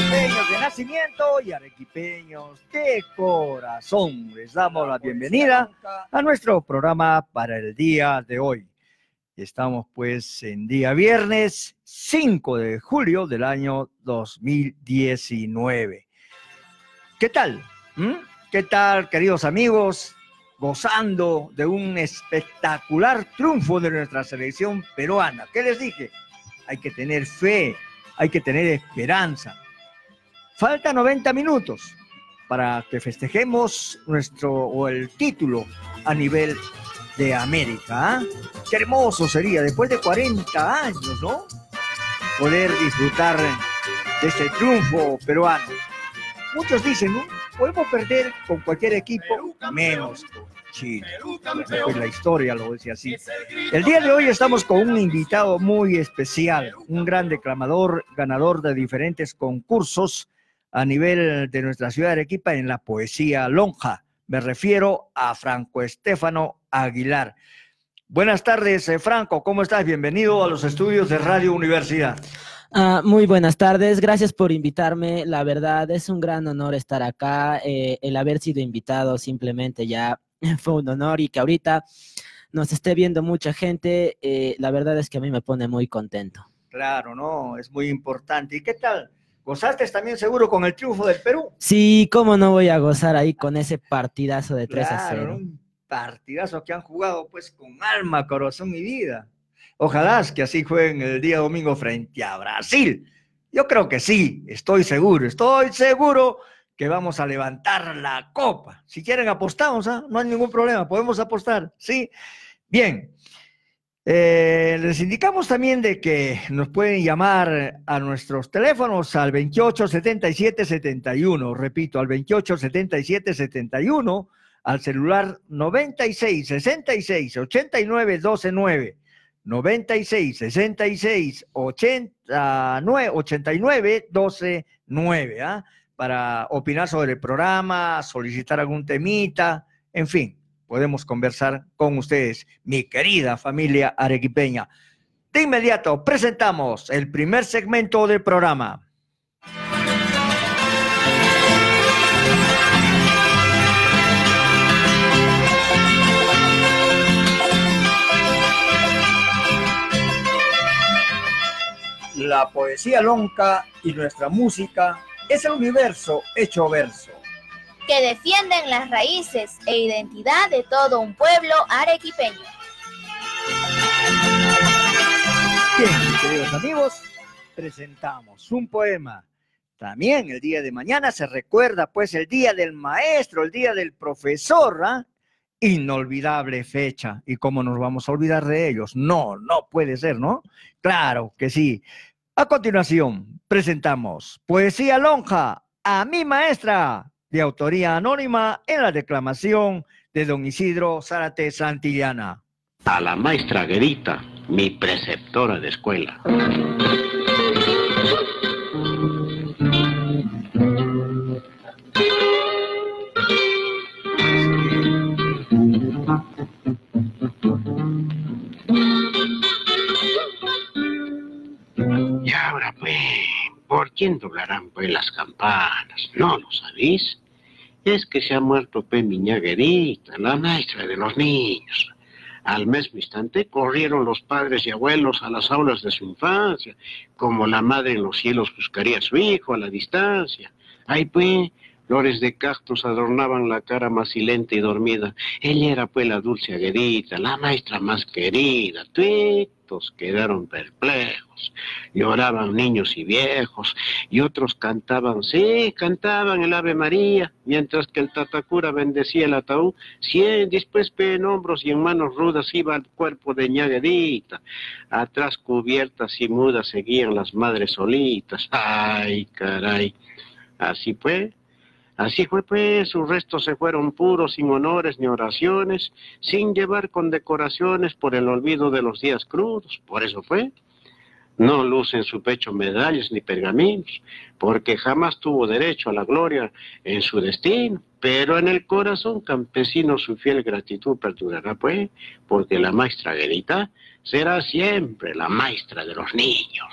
Arequipeños de nacimiento y arequipeños de corazón. Les damos la bienvenida a nuestro programa para el día de hoy. Estamos pues en día viernes 5 de julio del año 2019. ¿Qué tal? ¿Mm? ¿Qué tal, queridos amigos? Gozando de un espectacular triunfo de nuestra selección peruana. ¿Qué les dije? Hay que tener fe, hay que tener esperanza. Falta 90 minutos para que festejemos nuestro o el título a nivel de América. ¿ah? Qué hermoso sería después de 40 años, ¿no? Poder disfrutar de este triunfo peruano. Muchos dicen, ¿no? Podemos perder con cualquier equipo, menos Chile. La historia lo dice así. El día de hoy estamos con un invitado muy especial, un gran declamador, ganador de diferentes concursos a nivel de nuestra ciudad de Arequipa en la poesía lonja. Me refiero a Franco Estefano Aguilar. Buenas tardes, eh, Franco, ¿cómo estás? Bienvenido a los estudios de Radio Universidad. Ah, muy buenas tardes, gracias por invitarme. La verdad es un gran honor estar acá. Eh, el haber sido invitado simplemente ya fue un honor y que ahorita nos esté viendo mucha gente, eh, la verdad es que a mí me pone muy contento. Claro, no, es muy importante. ¿Y qué tal? ¿Gozaste también seguro con el triunfo del Perú? Sí, cómo no voy a gozar ahí con ese partidazo de 3 a 0. Un partidazo que han jugado pues con alma, corazón y vida. Ojalá que así jueguen el día domingo frente a Brasil. Yo creo que sí, estoy seguro, estoy seguro que vamos a levantar la copa. Si quieren apostamos, ¿ah? no hay ningún problema, podemos apostar, ¿sí? Bien, eh, les indicamos también de que nos pueden llamar a nuestros teléfonos al 28 77 71, repito, al 28 77 71, al celular 96 66 89 12 9. 96 66 89 89 12 9 ¿ah? para opinar sobre el programa, solicitar algún temita, en fin, podemos conversar con ustedes, mi querida familia arequipeña. De inmediato presentamos el primer segmento del programa. La poesía lonca y nuestra música es el universo hecho verso. Que defienden las raíces e identidad de todo un pueblo arequipeño. Bien, queridos amigos, presentamos un poema. También el día de mañana se recuerda pues el día del maestro, el día del profesor, ¿ah? inolvidable fecha. ¿Y cómo nos vamos a olvidar de ellos? No, no puede ser, ¿no? Claro que sí. A continuación, presentamos Poesía Lonja a mi maestra, de autoría anónima en la declamación de don Isidro Zárate Santillana. A la maestra Guerita, mi preceptora de escuela. Y ahora pues, ¿por quién doblarán pues las campanas? ¿No lo sabéis? Es que se ha muerto pues Miñaguerita, la maestra de los niños. Al mismo instante corrieron los padres y abuelos a las aulas de su infancia, como la madre en los cielos buscaría a su hijo a la distancia. Ay, pues, Flores de cactus adornaban la cara más silente y dormida. Ella era pues la dulce aguerita, la maestra más querida. Tuitos quedaron perplejos. Lloraban niños y viejos, y otros cantaban, sí, cantaban el Ave María, mientras que el Tatacura bendecía el ataúd. Cien después en hombros y en manos rudas iba el cuerpo de ñaguerita. Atrás cubiertas y mudas seguían las madres solitas. Ay, caray. Así fue, Así fue pues, sus restos se fueron puros, sin honores ni oraciones, sin llevar condecoraciones por el olvido de los días crudos. Por eso fue. No luce en su pecho medallas ni pergaminos, porque jamás tuvo derecho a la gloria en su destino. Pero en el corazón campesino su fiel gratitud perdurará, pues, porque la maestra Guerita será siempre la maestra de los niños.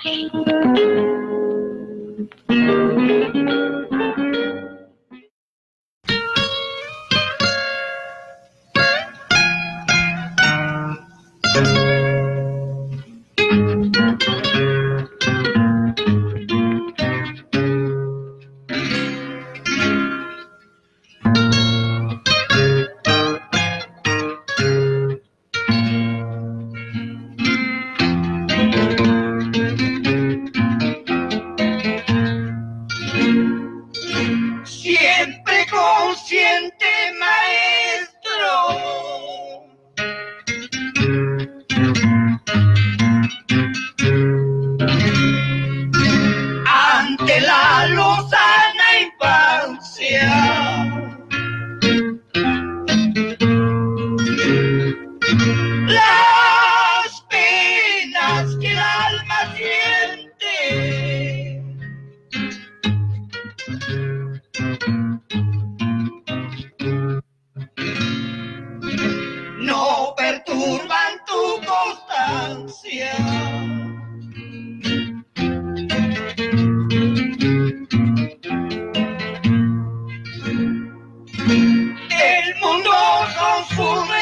El mundo confunde.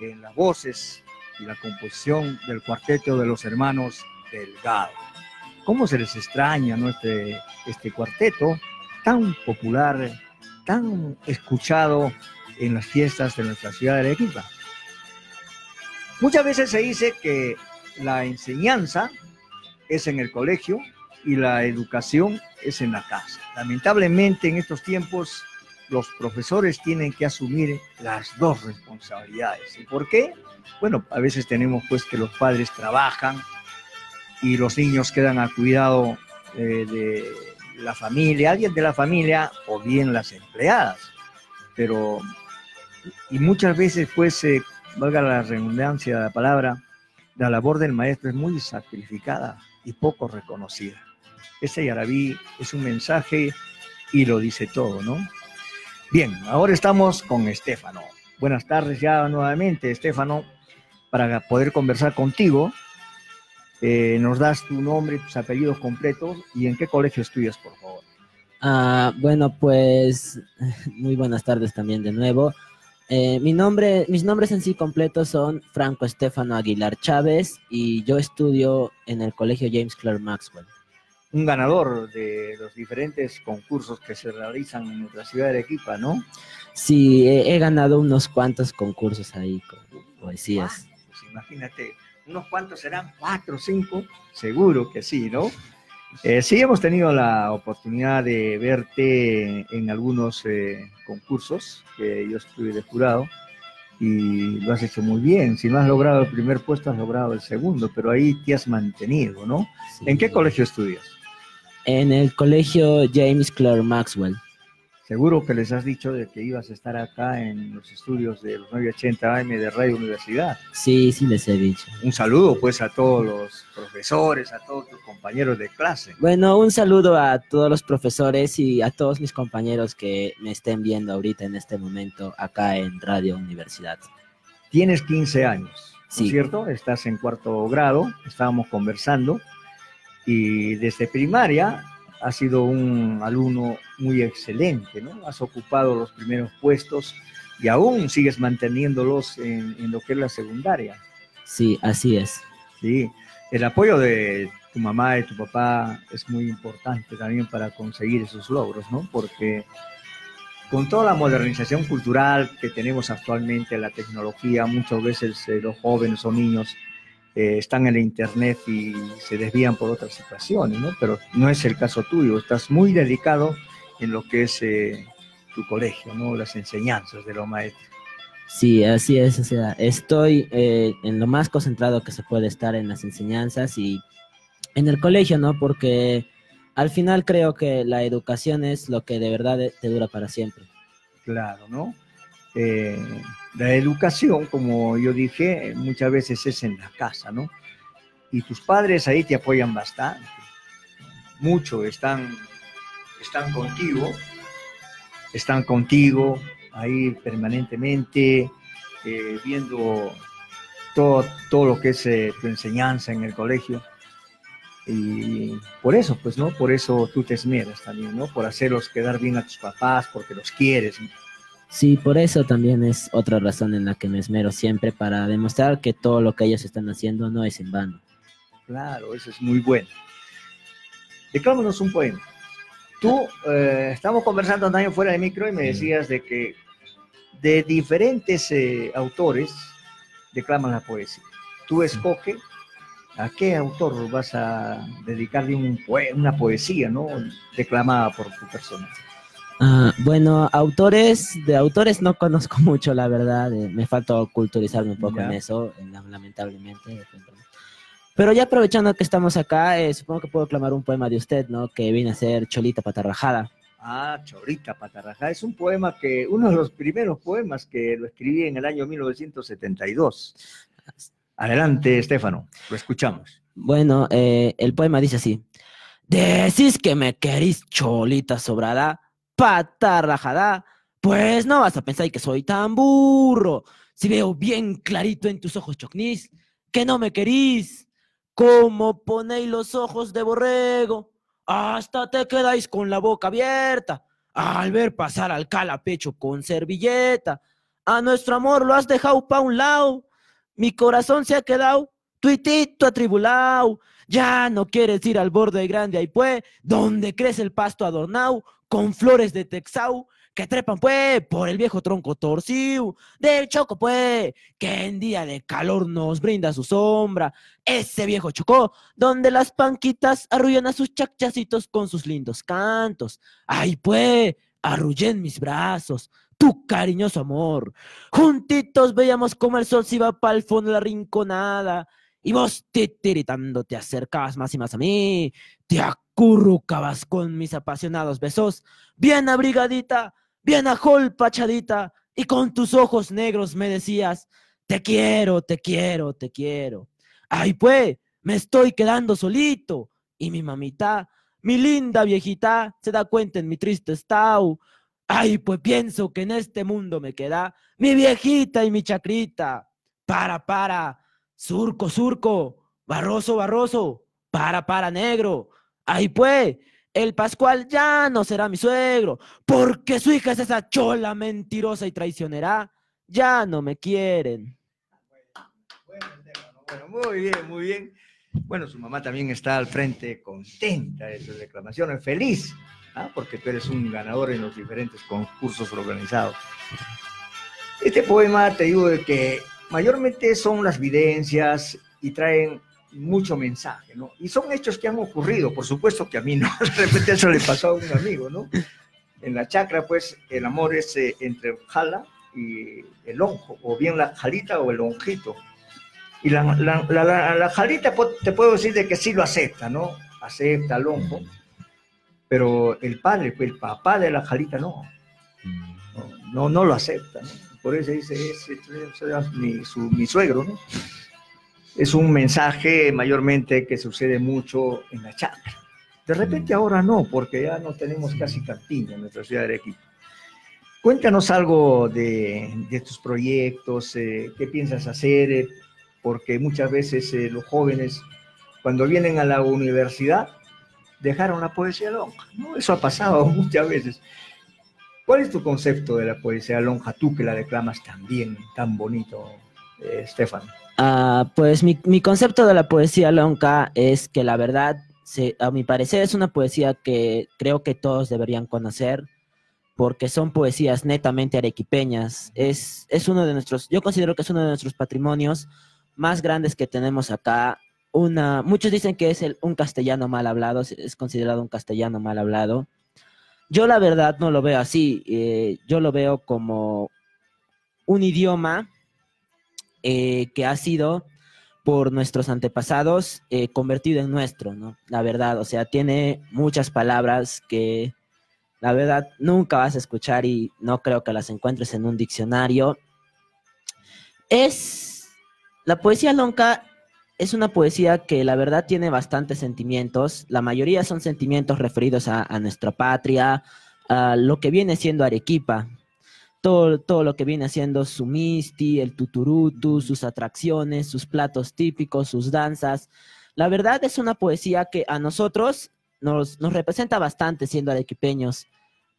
En las voces y la composición del cuarteto de los hermanos Delgado. ¿Cómo se les extraña ¿no? este, este cuarteto tan popular, tan escuchado en las fiestas de nuestra ciudad de Arequipa? Muchas veces se dice que la enseñanza es en el colegio y la educación es en la casa. Lamentablemente en estos tiempos los profesores tienen que asumir las dos responsabilidades. ¿Y por qué? Bueno, a veces tenemos pues que los padres trabajan y los niños quedan a cuidado eh, de la familia, alguien de la familia o bien las empleadas. Pero, y muchas veces pues, eh, valga la redundancia de la palabra, la labor del maestro es muy sacrificada y poco reconocida. Este Yarabí es un mensaje y lo dice todo, ¿no? Bien, ahora estamos con Estefano. Buenas tardes ya nuevamente, Estefano, para poder conversar contigo. Eh, nos das tu nombre, tus apellidos completos y en qué colegio estudias, por favor. Ah, bueno, pues muy buenas tardes también de nuevo. Eh, mi nombre, mis nombres en sí completos son Franco Estefano Aguilar Chávez y yo estudio en el colegio James Clerk Maxwell. Un ganador de los diferentes concursos que se realizan en nuestra ciudad de Arequipa, ¿no? Sí, he, he ganado unos cuantos concursos ahí con poesías. Pues imagínate, unos cuantos serán, cuatro, cinco, seguro que sí, ¿no? Eh, sí, hemos tenido la oportunidad de verte en algunos eh, concursos que yo estuve de jurado y lo has hecho muy bien. Si no has logrado el primer puesto, has logrado el segundo, pero ahí te has mantenido, ¿no? Sí. ¿En qué colegio estudias? En el colegio James Clerk Maxwell. Seguro que les has dicho de que ibas a estar acá en los estudios de los 980 AM de Radio Universidad. Sí, sí les he dicho. Un saludo pues a todos los profesores, a todos tus compañeros de clase. Bueno, un saludo a todos los profesores y a todos mis compañeros que me estén viendo ahorita en este momento acá en Radio Universidad. Tienes 15 años, ¿no es cierto? Estás en cuarto grado, estábamos conversando y desde primaria has sido un alumno muy excelente, ¿no? Has ocupado los primeros puestos y aún sigues manteniéndolos en, en lo que es la secundaria. Sí, así es. Sí, el apoyo de tu mamá y tu papá es muy importante también para conseguir esos logros, ¿no? Porque con toda la modernización cultural que tenemos actualmente, la tecnología, muchas veces eh, los jóvenes o niños eh, están en el internet y se desvían por otras situaciones, ¿no? Pero no es el caso tuyo, estás muy dedicado en lo que es eh, tu colegio, ¿no? Las enseñanzas de los maestros. Sí, así es. O sea, estoy eh, en lo más concentrado que se puede estar en las enseñanzas y en el colegio, ¿no? Porque al final creo que la educación es lo que de verdad te dura para siempre. Claro, ¿no? Eh, la educación, como yo dije, muchas veces es en la casa, ¿no? Y tus padres ahí te apoyan bastante. Mucho están están contigo, están contigo ahí permanentemente, eh, viendo todo, todo lo que es eh, tu enseñanza en el colegio. Y por eso, pues, ¿no? Por eso tú te esmeras también, ¿no? Por hacerlos quedar bien a tus papás, porque los quieres. Sí, por eso también es otra razón en la que me esmero siempre para demostrar que todo lo que ellos están haciendo no es en vano. Claro, eso es muy bueno. Declámanos un poema. Tú, eh, estamos conversando un año fuera de micro y me decías de que de diferentes eh, autores declaman la poesía. Tú escoge a qué autor vas a dedicarle un poe- una poesía, ¿no? Declamada por tu persona. Ah, bueno, autores, de autores no conozco mucho, la verdad. eh, me falta culturizarme un poco en eso, eh, lamentablemente. Pero ya aprovechando que estamos acá, eh, supongo que puedo clamar un poema de usted, ¿no? Que viene a ser Cholita Patarrajada. Ah, Chorita Patarrajá. Es un poema que, uno de los primeros poemas que lo escribí en el año 1972. Adelante, Estefano, lo escuchamos. Bueno, eh, el poema dice así. Decís que me querís cholita sobrada, pata rajada, pues no vas a pensar que soy tan burro. Si veo bien clarito en tus ojos chocnis, que no me querís. Como ponéis los ojos de borrego, hasta te quedáis con la boca abierta al ver pasar al cala pecho con servilleta. A nuestro amor lo has dejado pa' un lado. Mi corazón se ha quedado tuitito atribulado. Ya no quieres ir al borde grande ahí pues, donde crece el pasto adornado con flores de texau que trepan pues por el viejo tronco torcido del choco pues, que en día de calor nos brinda su sombra. Ese viejo chocó, donde las panquitas arrullan a sus chachasitos con sus lindos cantos. Ay pues, arrullé en mis brazos tu cariñoso amor. Juntitos veíamos como el sol se iba para el fondo de la rinconada. Y vos titiritando te acercabas más y más a mí, te acurrucabas con mis apasionados besos, bien abrigadita, bien ajolpachadita, y con tus ojos negros me decías, te quiero, te quiero, te quiero. Ay, pues, me estoy quedando solito, y mi mamita, mi linda viejita, se da cuenta en mi triste estado. Ay, pues pienso que en este mundo me queda mi viejita y mi chacrita. Para, para, surco, surco, barroso, barroso, para, para, negro. Ay, pues, el Pascual ya no será mi suegro, porque su hija es esa chola mentirosa y traicionera. Ya no me quieren. Bueno, muy bien, muy bien. Bueno, su mamá también está al frente contenta de sus declamaciones, feliz, ¿ah? porque tú eres un ganador en los diferentes concursos organizados. Este poema te digo de que mayormente son las vivencias y traen mucho mensaje, ¿no? Y son hechos que han ocurrido, por supuesto que a mí no, de repente eso le pasó a un amigo, ¿no? En la chacra, pues, el amor es eh, entre el jala y el lonjo, o bien la jalita o el lonjito. Y la, la, la, la- la jalita te puedo decir de que sí lo acepta, ¿no? Acepta al lonjo, pero el padre, pues, el papá de la jalita no, no, no, no lo acepta, ¿no? Por eso dice, es, es- es mi, su- mi suegro, ¿no? Es un mensaje mayormente que sucede mucho en la chacra. De repente ahora no, porque ya no tenemos casi campiña en nuestra ciudad de Arequipa. Cuéntanos algo de, de tus proyectos, eh, qué piensas hacer, eh, porque muchas veces eh, los jóvenes, cuando vienen a la universidad, dejaron la poesía lonja. ¿no? Eso ha pasado muchas veces. ¿Cuál es tu concepto de la poesía lonja, tú que la declamas tan bien, tan bonito, eh, Estefan? Ah, pues mi, mi concepto de la poesía lonca es que la verdad, se- a mi parecer, es una poesía que creo que todos deberían conocer, porque son poesías netamente arequipeñas. Es, es uno de nuestros, yo considero que es uno de nuestros patrimonios más grandes que tenemos acá. Una, muchos dicen que es el- un castellano mal hablado, es considerado un castellano mal hablado. Yo la verdad no lo veo así, eh, yo lo veo como un idioma eh, que ha sido por nuestros antepasados eh, convertido en nuestro, ¿no? La verdad, o sea, tiene muchas palabras que la verdad nunca vas a escuchar y no creo que las encuentres en un diccionario. Es la poesía lonca es una poesía que la verdad tiene bastantes sentimientos. La mayoría son sentimientos referidos a, nuestra patria, a lo que viene siendo Arequipa. Todo, todo lo que viene siendo su misti, el tuturutu, sus atracciones, sus platos típicos, sus danzas. La verdad es una poesía que a nosotros nos, nos representa bastante siendo arequipeños.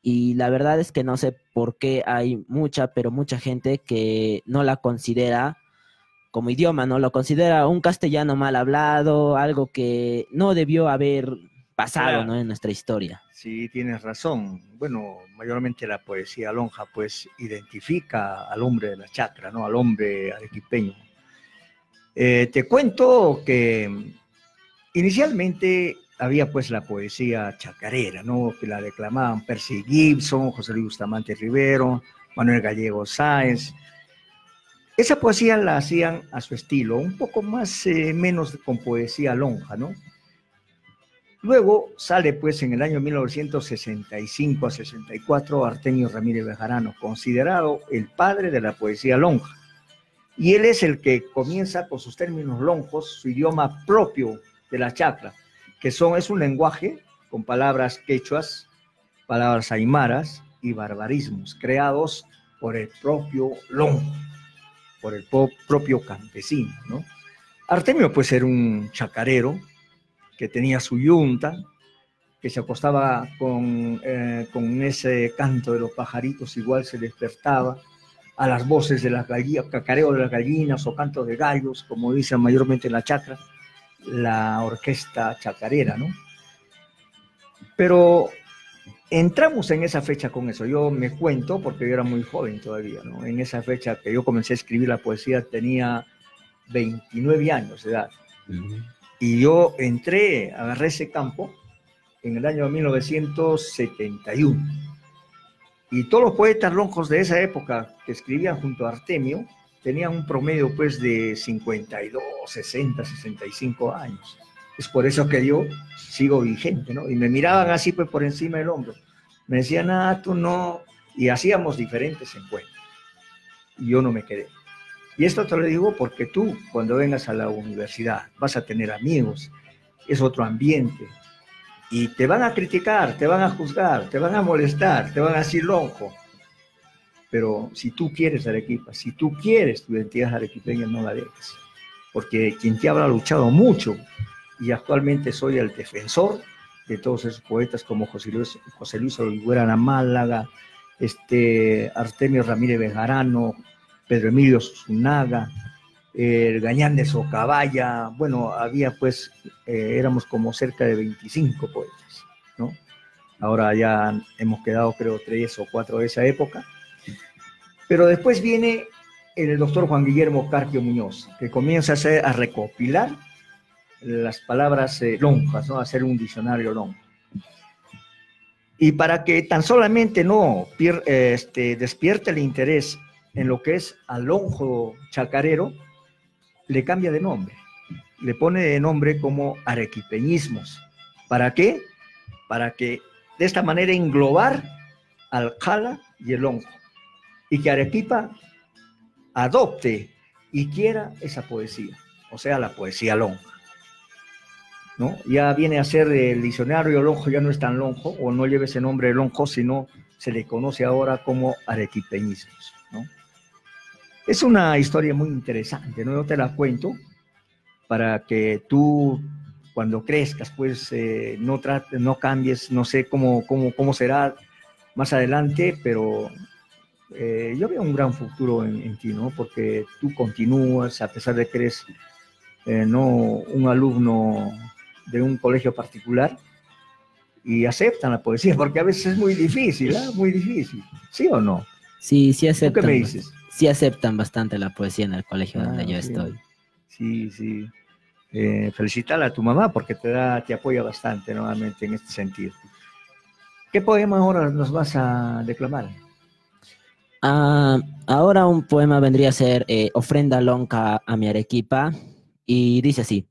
Y la verdad es que no sé por qué hay mucha, pero mucha gente que no la considera como idioma, ¿no? Lo considera un castellano mal hablado, algo que no debió haber pasado, Claro. ¿no? En nuestra historia. Sí, tienes razón. Bueno, mayormente la poesía lonja pues identifica al hombre de la chacra, ¿no? Al hombre arequipeño. Eh, te cuento que inicialmente había pues la poesía chacarera, ¿no? Que la declamaban Percy Gibson, José Luis Bustamante Rivero, Manuel Gallego Sáenz. Esa poesía la hacían a su estilo, un poco más, eh, menos con poesía lonja, ¿no? Luego sale pues en el año 1965 a 64 Artemio Ramírez Bejarano, considerado el padre de la poesía lonja. Y él es el que comienza con sus términos lonjos, su idioma propio de la chacra, que son, es un lenguaje con palabras quechuas, palabras aymaras y barbarismos, creados por el propio lonjo, por el propio campesino, ¿no? Artemio pues era un chacarero, que tenía su yunta, que se acostaba con, eh, con ese canto de los pajaritos, igual se despertaba a las voces de las gallinas, cacareo de las gallinas o canto de gallos, como dicen mayormente en la chacra, la orquesta chacarera, ¿no? Pero entramos en esa fecha con eso. Yo me cuento, porque yo era muy joven todavía, ¿no? En esa fecha que yo comencé a escribir la poesía tenía 29 años de edad. Y yo entré, agarré ese campo en el año 1971. Y todos los poetas lonjos de esa época que escribían junto a Artemio tenían un promedio pues de 52, 60, 65 años. Es por eso que yo sigo vigente, ¿no? Y me miraban así pues por encima del hombro. Me decían, ah, tú no. Y hacíamos diferentes encuentros. Y yo no me quedé. Y esto te lo digo porque tú, cuando vengas a la universidad, vas a tener amigos, es otro ambiente. Y te van a criticar, te van a juzgar, te van a molestar, te van a decir lonjo. Pero si tú quieres Arequipa, si tú quieres tu identidad arequipeña, no la dejes. Porque quien te habrá luchado mucho y actualmente soy el defensor de todos esos poetas como José Luis, José Luis Olivera Málaga, este, Artemio Ramírez Bejarano, Pedro Emilio Sunaga, el Gañán de Socabaya, bueno, había pues, eh, éramos como cerca de 25 poetas, ¿no? Ahora ya hemos quedado creo tres o cuatro de esa época. Pero después viene el doctor Juan Guillermo Carpio Muñoz, que comienza a, hacer, a recopilar las palabras eh, lonjas, ¿no? Hacer un diccionario lonjo. Y para que tan solamente no pier- eh, este, despierte el interés en lo que es alonjo chacarero, le cambia de nombre. Le pone de nombre como arequipeñismos. ¿Para qué? Para que de esta manera englobar al jala y el lonjo. Y que Arequipa adopte y quiera esa poesía, o sea, la poesía lonja. ¿No? Ya viene a ser el diccionario lonjo, ya no es tan lonjo, o no lleva ese nombre lonjo, sino se le conoce ahora como arequipeñismos. ¿no? Es una historia muy interesante, ¿no? Yo te la cuento para que tú, cuando crezcas, pues eh, no, trates, no cambies, no sé cómo, cómo, cómo será más adelante, pero eh, yo veo un gran futuro en, en, ti, ¿no? Porque tú continúas, a pesar de que eres eh, no un alumno de un colegio particular, y aceptan la poesía, porque a veces es muy difícil, ¿eh? Muy difícil, ¿sí o no? Sí, sí ¿Tú aceptan. qué me dices? Sí aceptan bastante la poesía en el colegio donde Ah, yo sí. estoy. Sí, sí. Eh, felicitarla a tu mamá porque te da, te apoya bastante nuevamente en este sentido. ¿Qué poema ahora nos vas a declamar? Ah, ahora un poema vendría a ser eh, Ofrenda lonca a mi Arequipa y dice así.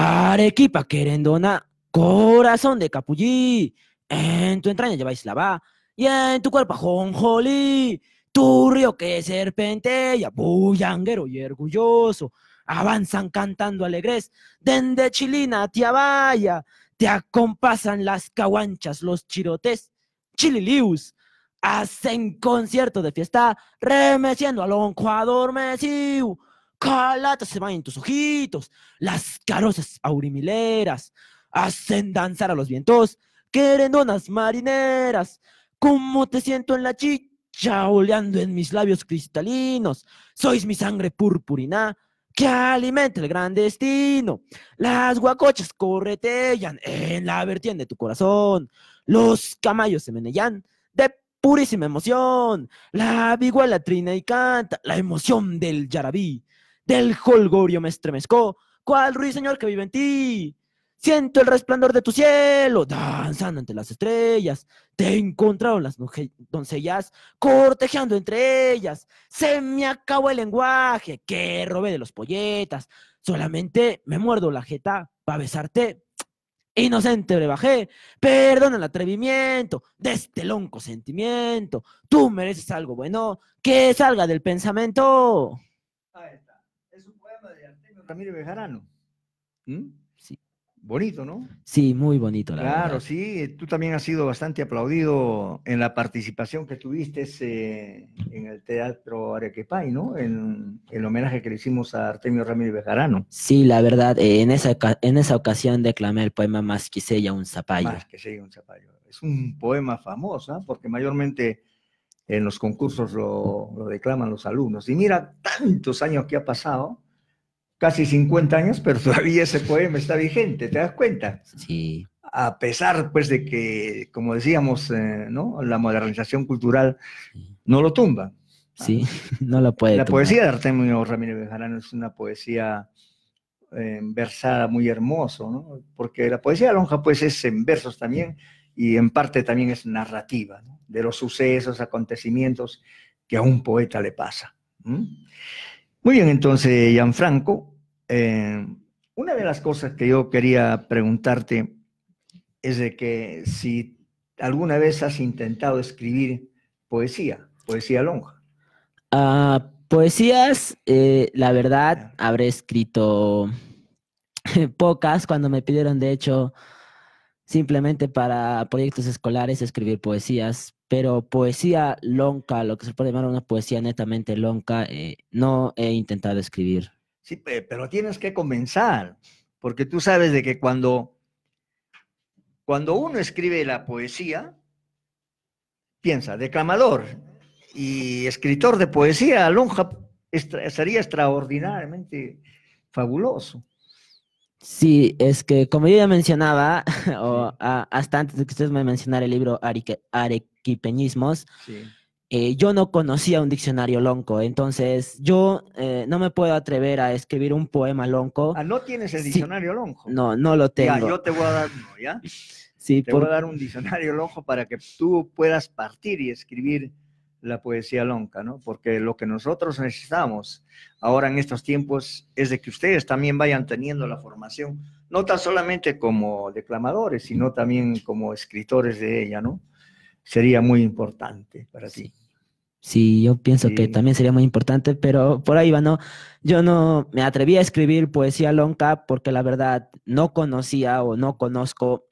Arequipa querendona, corazón de capullí, en tu entraña lleváis la va y en tu cuerpo ajonjolí, tu río que serpentea, bullanguero y orgulloso, avanzan cantando alegres, dende chilina tía vaya, te acompasan las caguanchas, los chirotes, chililius, hacen concierto de fiesta, remeciendo al lonco adormecido, calata se van en tus ojitos, las carosas aurimileras, hacen danzar a los vientos, querendonas marineras, como te siento en la chicha, oleando en mis labios cristalinos, sois mi sangre purpurina, que alimenta el gran destino. Las guacochas corretean en la vertiente de tu corazón. Los camayos se menellan de purísima emoción. La viguala trina y canta la emoción del yarabí. Del holgorio me estremezco, cual ruiseñor que vive en ti. Siento el resplandor de tu cielo, danzando entre las estrellas. Te encontraron las doncellas, cortejando entre ellas. Se me acabó el lenguaje que robé de los polletas. Solamente me muerdo la jeta para besarte. Inocente brebaje, perdona el atrevimiento de este lonco sentimiento. Tú mereces algo bueno que salga del pensamiento. Ahí está. Es un poema de Artemio Ramírez Bejarano. ¿Mm? Sí. Bonito, ¿no? Sí, muy bonito, la Claro, verdad. sí. Tú también has sido bastante aplaudido en la participación que tuviste eh, en el Teatro Arequipay, ¿no? En el homenaje que le hicimos a Artemio Ramírez Bejarano. Sí, la verdad, eh, en, esa, en esa ocasión declamé el poema Más quisella un zapallo. Más que sea un zapallo. Es un poema famoso, ¿ah? porque mayormente en los concursos lo, lo declaman los alumnos. Y mira, tantos años que ha pasado, casi 50 años, pero todavía ese poema está vigente, ¿te das cuenta? Sí, A pesar, pues, de que, como decíamos, eh, ¿no? La modernización cultural no lo tumba. sí, no lo puede La tumbar. poesía de Artemio Ramírez Bejarano es una poesía eh, versada muy hermoso, ¿no? Porque la poesía de lonja, pues, es en versos también y en parte también es narrativa, ¿no? De los sucesos, acontecimientos que a un poeta le pasa. Muy bien, entonces, Gianfranco, eh, una de las cosas que yo quería preguntarte es de que si alguna vez has intentado escribir poesía, poesía lonja. Ah, poesías, eh, la verdad, habré escrito pocas cuando me pidieron, de hecho, simplemente para proyectos escolares escribir poesías, pero poesía lonca, lo que se puede llamar una poesía netamente lonca, eh, no he intentado escribir. Sí, pe- pero tienes que comenzar, porque tú sabes de que cuando, cuando uno escribe la poesía, piensa, declamador y escritor de poesía, Lonja sería extraordinariamente fabuloso. Sí, es que como yo ya mencionaba, o, ah, hasta antes de que ustedes me mencionara el libro Arequipeñismos, Sí. eh, yo no conocía un diccionario lonco, entonces yo eh, no me puedo atrever a escribir un poema lonco. Ah, ¿no tienes el Sí. diccionario Lonjo? No, no lo Ya, tengo. yo te voy a dar uno, ¿ya? Sí, Te por- voy a dar un diccionario lonjo para que tú puedas partir y escribir la poesía lonca, ¿no? Porque lo que nosotros necesitamos ahora en estos tiempos es de que ustedes también vayan teniendo la formación, no tan solamente como declamadores, sino también como escritores de ella, ¿no? Sería muy importante para ti. Sí, yo pienso que también sería muy importante, pero por ahí va, ¿no? Yo no me atreví a escribir poesía lonca porque la verdad no conocía o no conozco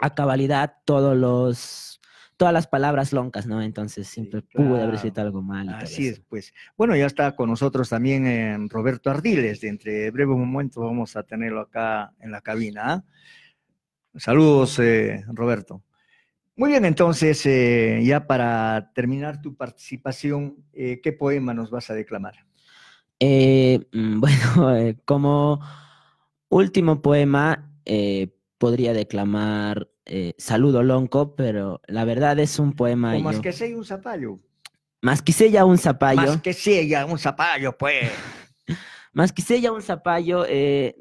a cabalidad todos los, todas las palabras loncas, ¿no? Entonces siempre pude haber escrito algo mal. y Así es, pues. Bueno, ya está con nosotros también eh, Roberto Ardiles. De entre breve momento vamos a tenerlo acá en la cabina. ¿ah? Saludos, eh, Roberto. Muy bien, entonces, eh, ya para terminar tu participación, ¿qué poema nos vas a declamar? Mm, bueno, como último poema, podría declamar eh, Saludo Lonco, pero la verdad es un poema. Más que sea un zapallo. más que sea un zapallo. Más que sea un zapallo, pues. Más que sea un zapallo, eh,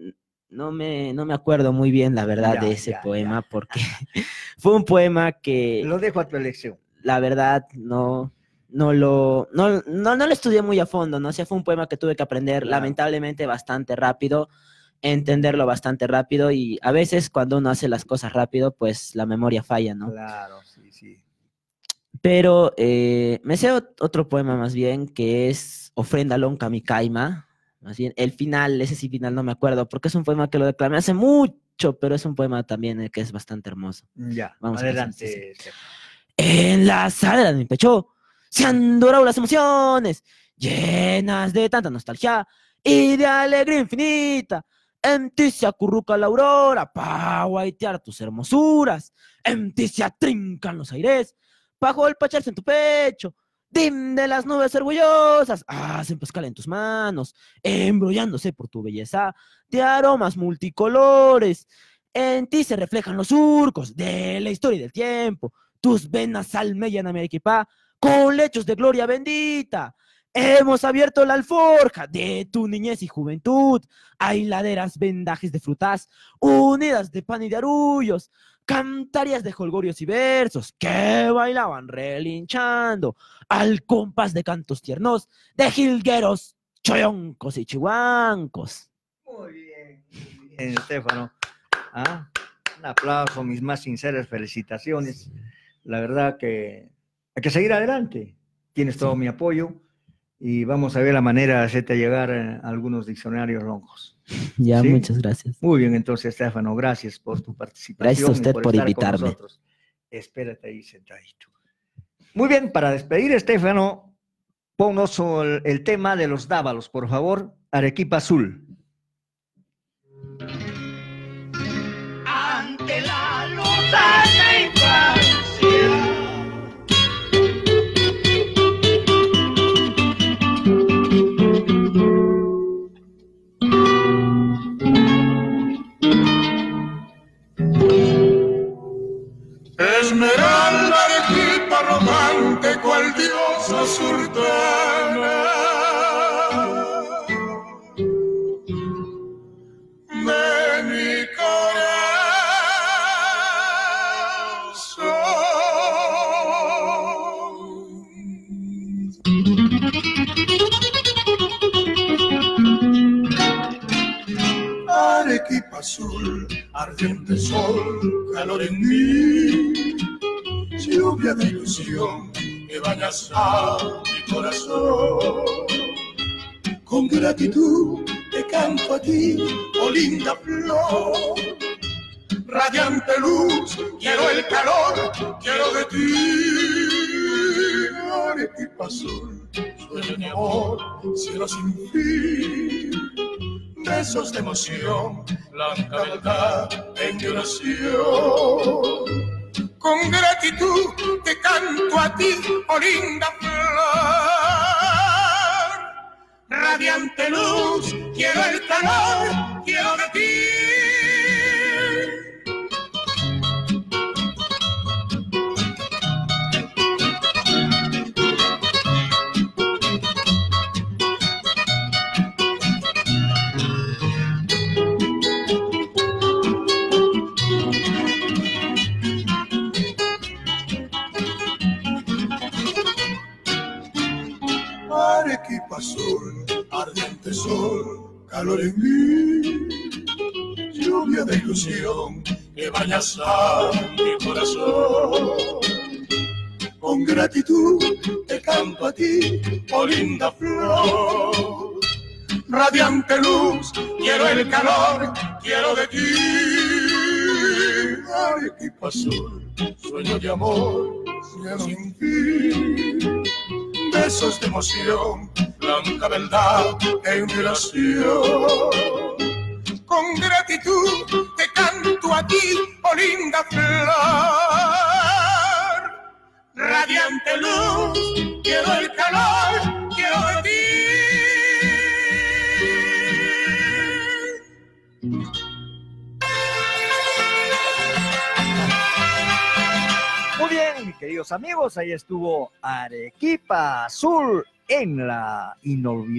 no, me, no me acuerdo muy bien, la verdad, Ya, de ese ya, poema, porque fue un poema que, Lo dejo a tu elección. la verdad, no, no, lo, no, no, no lo estudié muy a fondo, ¿no? O sea, fue un poema que tuve que aprender, Claro. lamentablemente, bastante rápido, entenderlo bastante rápido, y a veces cuando uno hace las cosas rápido, pues la memoria falla, ¿no? Claro, sí, sí. Pero eh, me sé ot- otro poema más bien, que es Ofrenda Lonca a mi caima, Más bien, el final, ese sí final no me acuerdo, porque es un poema que lo declamé hace mucho, pero es un poema también eh, que es bastante hermoso. Ya, Vamos a adelante. Estefano. En la sala de mi pecho se han dorado las emociones, llenas de tanta nostalgia y de alegría infinita. En ti se acurruca la aurora pa' guaitear tus hermosuras. En ti se atrincan los aires pa' golpacharse en tu pecho. Dim de las nubes orgullosas hacen pescar en tus manos, embrollándose por tu belleza de aromas multicolores. En ti se reflejan los surcos de la historia y del tiempo. Tus venas almellan a mi equipa con lechos de gloria bendita. Hemos abierto la alforja de tu niñez y juventud. Hay laderas, vendajes de frutas, unidas de pan y de arullos, cantarías de holgorios y versos que bailaban relinchando al compás de cantos tiernos de jilgueros, choyoncos y chihuancos. Muy bien, muy bien, Estefano. Ah, Un aplauso, mis más sinceras felicitaciones. La verdad que hay que seguir adelante. Tienes todo mi apoyo y vamos a ver la manera de hacerte llegar eh, algunos diccionarios rojos. Ya, Sí. muchas gracias. Muy bien, entonces, Estefano, gracias por tu participación. Gracias a y usted por estar con invitarme. nosotros. Espérate ahí sentadito. Muy bien, para despedir, Estefano, ponnos el, el tema de los dávalos, por favor. Arequipa Azul. ante la lozana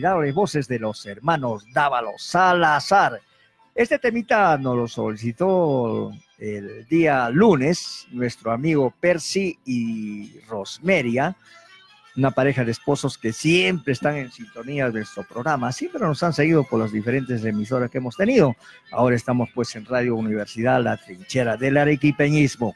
inolvidable voces de los hermanos Dávalos Salazar. Este temita nos lo solicitó el día lunes nuestro amigo Percy y Rosmeria, una pareja de esposos que siempre están en sintonía de nuestro programa, siempre nos han seguido por las diferentes emisoras que hemos tenido. Ahora estamos pues en Radio Universidad, la trinchera del arequipeñismo.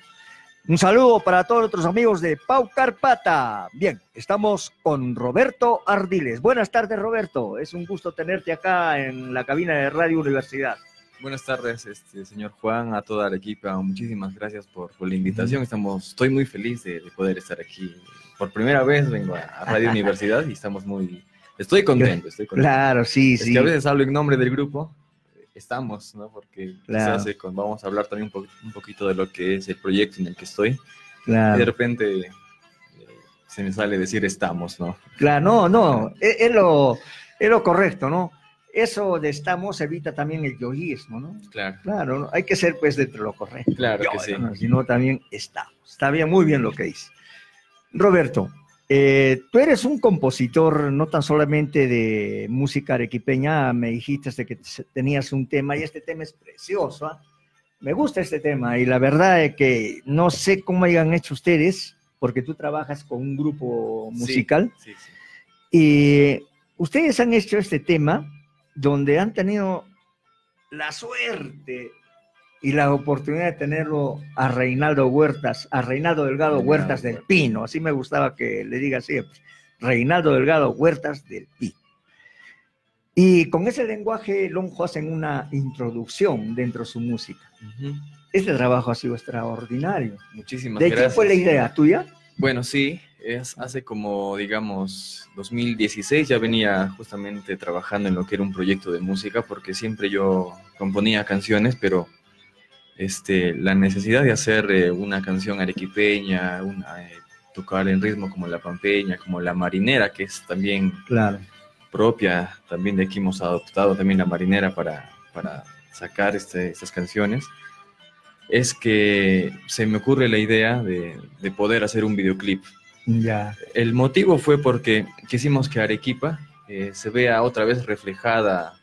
Un saludo para todos nuestros amigos de Pau Carpata. Bien, estamos con Roberto Ardiles. Buenas tardes, Roberto. Es un gusto tenerte acá en la cabina de Radio Universidad. Buenas tardes, este, señor Juan, a toda la equipa. Muchísimas gracias por, por la invitación. Estamos, estoy muy feliz de, de poder estar aquí. Por primera vez vengo a Radio Universidad y estamos muy... Estoy contento, estoy contento. Claro, sí, es sí. que a veces hablo en nombre del grupo. Estamos, ¿no? Porque Claro. quizás eh, con- vamos a hablar también un, po- un poquito de lo que es el proyecto en el que estoy. Y de Claro, repente eh, se me sale decir estamos, ¿no? claro, no, no, es, es lo, es lo correcto, ¿no? Eso de estamos evita también el yoísmo, ¿no? Claro, Claro, ¿no? hay que ser pues dentro de lo correcto. claro que sí. ¿no? sino también estamos. Está bien, muy bien lo que dice. Roberto, eh, tú eres un compositor no tan solamente de música arequipeña, me dijiste de que tenías un tema y este tema es precioso. ¿ah? Me gusta este tema y la verdad es que no sé cómo hayan hecho ustedes, porque tú trabajas con un grupo Sí. musical Sí, sí. y ustedes han hecho este tema donde han tenido la suerte y la oportunidad de tenerlo a Reinaldo Huertas, a Reinaldo Delgado Delgado Huertas del. Pino. Así me gustaba que le diga siempre. Reinaldo Delgado Huertas del Pino. Y con ese lenguaje, Lonjo hacen una introducción dentro de su música. Ujú. Este trabajo ha sido extraordinario. Muchísimas ¿De gracias. quién fue la idea? ¿Tuya? Bueno, sí, es hace como, digamos, 2016 ya venía justamente trabajando en lo que era un proyecto de música, porque siempre yo componía canciones, pero este, la necesidad de hacer eh, una canción arequipeña, una, eh, tocar en ritmo como la pampeña, como la marinera, que es también Claro. propia, también de aquí hemos adoptado también la marinera para, para sacar este- estas canciones, es que se me ocurre la idea de, de poder hacer un videoclip. Ya. El motivo fue porque quisimos que Arequipa eh, se vea otra vez reflejada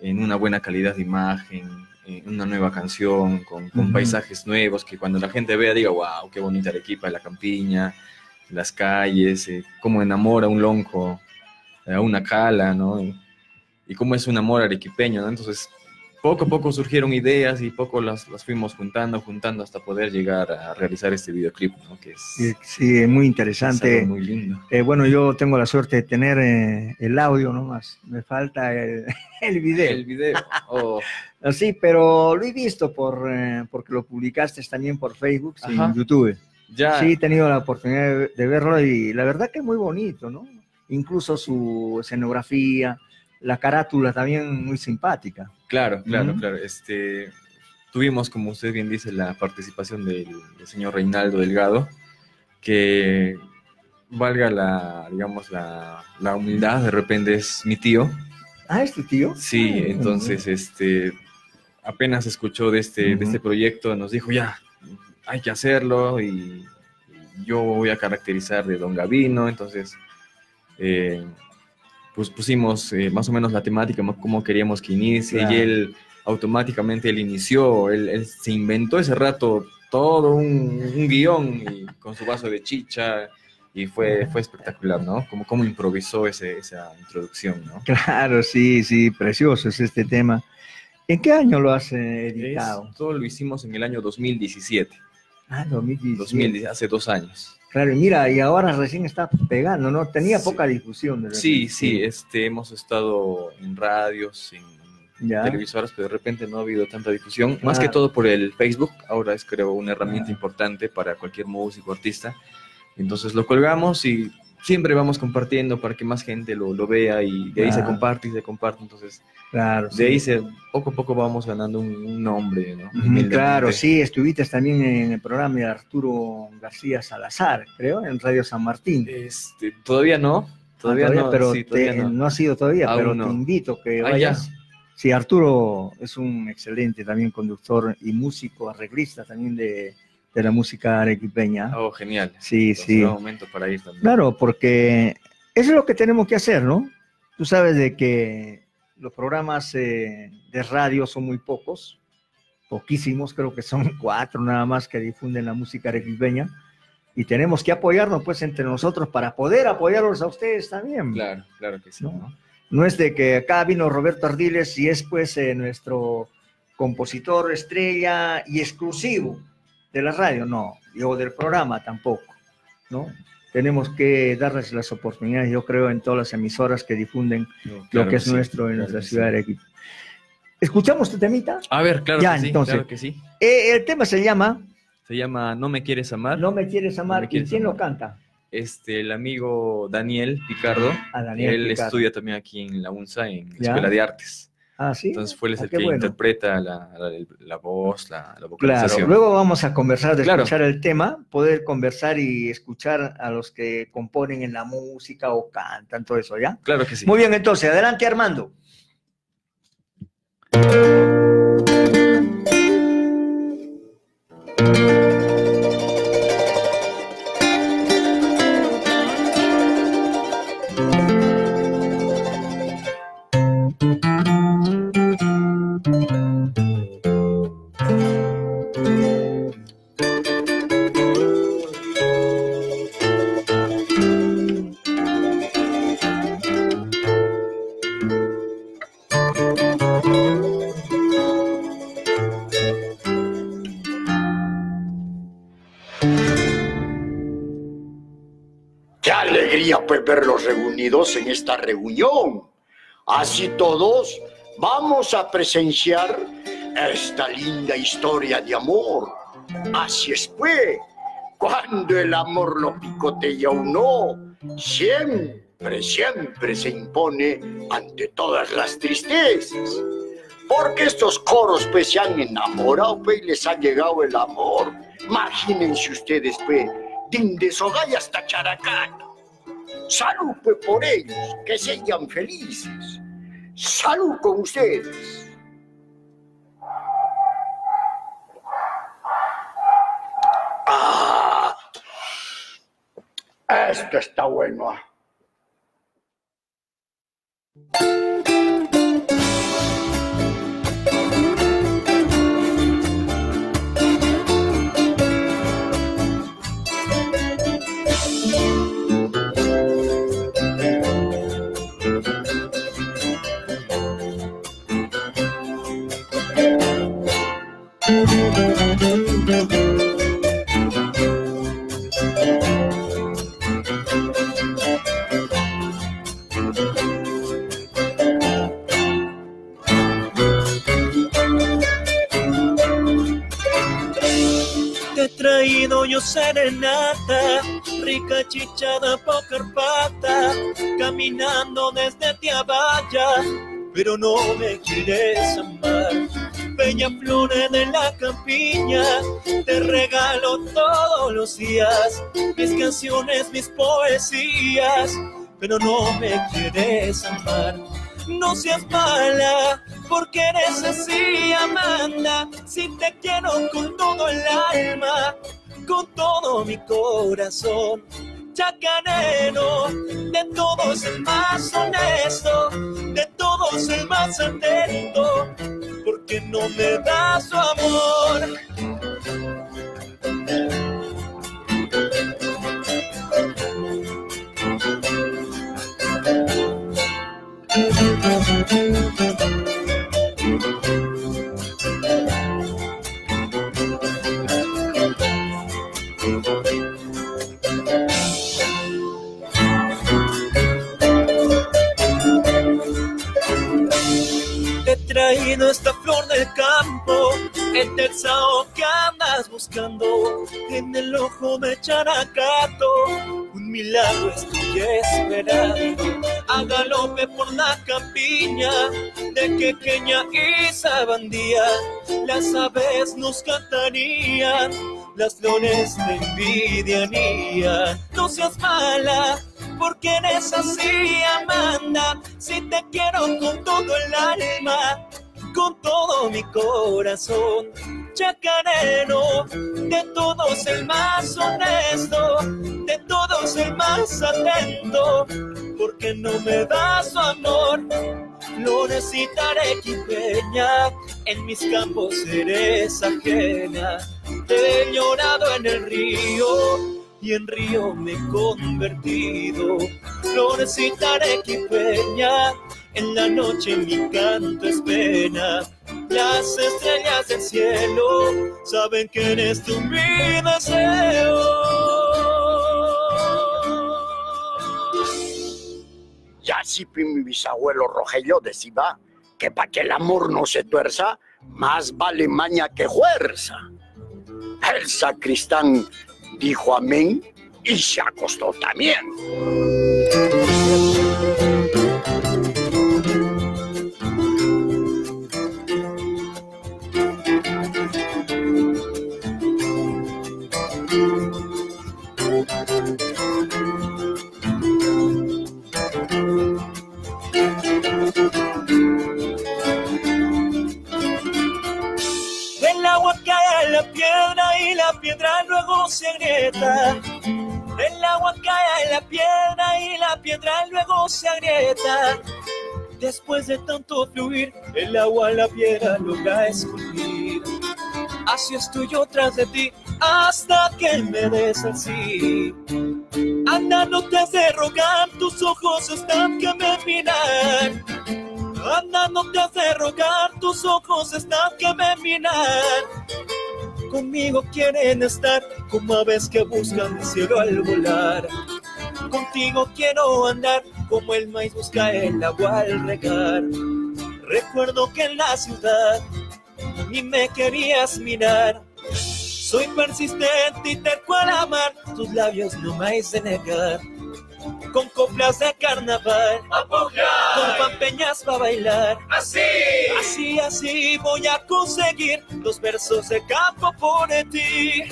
en una buena calidad de imagen, en una nueva canción, con, con Ujú. paisajes nuevos, que cuando la gente vea diga, wow, qué bonita Arequipa, la campiña, las calles, eh, cómo enamora un lonco a una cala, ¿no? Y, y cómo es un amor arequipeño, ¿no? Entonces, poco a poco surgieron ideas y poco las, las fuimos juntando, juntando hasta poder llegar a realizar este videoclip, ¿no? Que es, Sí, es muy es interesante. algo muy lindo. Eh, bueno, yo tengo la suerte de tener eh, el audio nomás. Me falta el, el video. El video. Oh, Sí, pero lo he visto por, eh, porque lo publicaste también por Facebook y YouTube. ya. Sí, he tenido la oportunidad de, verlo y la verdad que es muy bonito, ¿no? Incluso su escenografía, la carátula también muy simpática. Claro, claro, claro. Este, tuvimos, como usted bien dice, la participación del, del señor Reinaldo Delgado, que valga la, digamos, la, la humildad, de repente es mi tío. Ah, ¿es tu tío? Sí, Ah, entonces, este, apenas escuchó de este, Ujú. de este proyecto, nos dijo, ya, hay que hacerlo y, y yo voy a caracterizar de Don Gavino, entonces, eh, pues pusimos eh, más o menos la temática, mo- cómo queríamos que inicie, Claro. y él automáticamente él inició, él, él se inventó ese rato todo un, un guion y con su vaso de chicha y fue, fue espectacular, ¿no? Como, como improvisó ese, esa introducción, ¿no? Claro, sí, sí, precioso es este tema. ¿En qué año lo has eh, editado? Esto lo hicimos en el año 2017, Ah, 2017. 2010, hace dos años. Claro, y mira, y ahora recién está pegando, ¿no? Tenía Sí. poca difusión. de Sí, sí, este, hemos estado en radios, en Ya. televisoras, pero de repente no ha habido tanta difusión. Más que todo por el Facebook, ahora es creo una herramienta Claro. importante para cualquier músico, artista. Entonces lo colgamos y siempre vamos compartiendo para que más gente lo, lo vea y de ahí se comparte y se comparte. Entonces Claro, de sí. ahí se, poco a poco vamos ganando un, un nombre, ¿no? Claro, sí, estuviste también en el programa de Arturo García Salazar, creo, en Radio San Martín. Este, todavía no, todavía, Ah, no, pero sí, te- todavía no. no. ha sido todavía, Aún pero no. te invito que Ah, vayas. Sí, Arturo es un excelente también conductor y músico, arreglista también de, de la música arequipeña. Oh, genial. Sí, Entonces, sí. será momento para ir también. Claro, porque eso es lo que tenemos que hacer, ¿no? Tú sabes de que los programas eh, de radio son muy pocos, poquísimos, creo que son cuatro nada más que difunden la música arequipeña, y tenemos que apoyarnos pues entre nosotros para poder apoyarlos a ustedes también. Claro, claro que sí. No. ¿no? No es de que acá vino Roberto Ardiles y es pues eh, nuestro compositor estrella y exclusivo. De la radio, no, o del programa tampoco, ¿no? Tenemos que darles las oportunidades, yo creo, en todas las emisoras que difunden No, lo que es sí, nuestro en claro nuestra ciudad de sí. Arequipa. ¿Escuchamos tu temita? A ver, claro Ya, que sí, entonces. claro que sí. Eh, el tema se llama Se llama No me quieres amar. No me quieres amar. No me quieres ¿Y quién lo canta? Este, el amigo Daniel Picardo. A Daniel él Picardo. estudia también aquí en la UNSA, en la. Escuela de Artes. Ah, sí. Entonces fue él Ah, el que bueno. interpreta la, la- la voz, la, la Claro, vocalización. luego vamos a conversar, de Claro. escuchar el tema, poder conversar y escuchar a los que componen en la música o cantan, todo eso, ¿ya? Claro que sí. Muy bien, entonces, adelante Armando. En esta reunión. Así todos vamos a presenciar esta linda historia de amor. Así es pues, cuando el amor lo picotea a uno, siempre, siempre se impone ante todas las tristezas. Porque estos coros pues se han enamorado pues y les ha llegado el amor. Imagínense ustedes pues, de Sogay hasta Characata. Salud pues por ellos, que sean felices. Salud con ustedes. Ah, esto está bueno. Serenata, rica chichada por Carpata, caminando desde Tiabaya, pero no me quieres amar. Bella flores de la campiña, te regalo todos los días mis canciones, mis poesías, pero no me quieres amar. No seas mala, porque eres así, Amanda. Si te quiero con todo el alma, con todo mi corazón. Chacanero, de todos el más honesto, de todos el más atento, porque no me das su amor. Traído esta flor del campo, el terzao que andas buscando, en el ojo de Characato, un milagro estoy esperando. A galope por la campiña, de Quequeña y Sabandía, las aves nos cantarían, las flores te envidiarían. No seas mala, porque eres así, Amanda. Si te quiero con todo el alma, con todo mi corazón. Chacarero, de todos el más honesto, de todos el más atento, porque no me das su amor. Florecita arequipeña, en mis campos eres ajena. Te he llorado en el río y en río me he convertido. Florecita arequipeña, en la noche mi canto es pena. Las estrellas del cielo saben que eres tú mi deseo. Y así mi bisabuelo Rogelio decía que para que el amor no se tuerza, más vale maña que fuerza. El sacristán dijo amén y se acostó también. El agua cae en la piedra y la piedra luego se agrieta. Después de tanto fluir, el agua la piedra logra escurrir. Así estoy yo tras de ti hasta que me des el sí. Anda, no te has rogar, tus ojos están que me miran. Anda, no te has rogar, tus ojos están que me miran. Conmigo quieren estar como aves que buscan el cielo al volar. Contigo quiero andar como el maíz busca el agua al regar. Recuerdo que en la ciudad ni me querías mirar. Soy persistente y terco al amar, tus labios no me de negar. Con coplas de carnaval, con pampeñas para bailar. Así, así, así voy a conseguir los versos de campo por ti.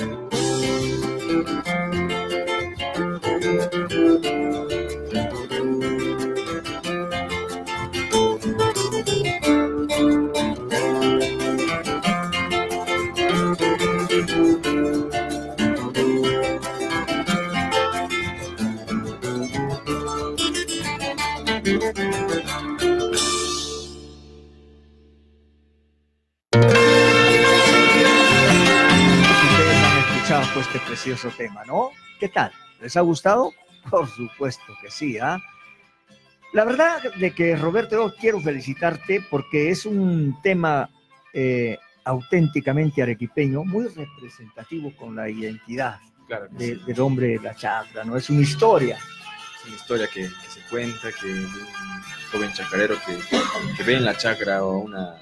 Pues, este precioso tema, ¿no? ¿Qué tal? ¿Les ha gustado? Por supuesto que sí, ¿ah? La verdad de que Roberto, yo quiero felicitarte porque es un tema eh, auténticamente arequipeño, muy representativo con la identidad Claro de- sí. del hombre de la chacra, ¿no? Es una historia. Es una historia que, que se cuenta, que de un joven chacarero que, que ve en la chacra a una,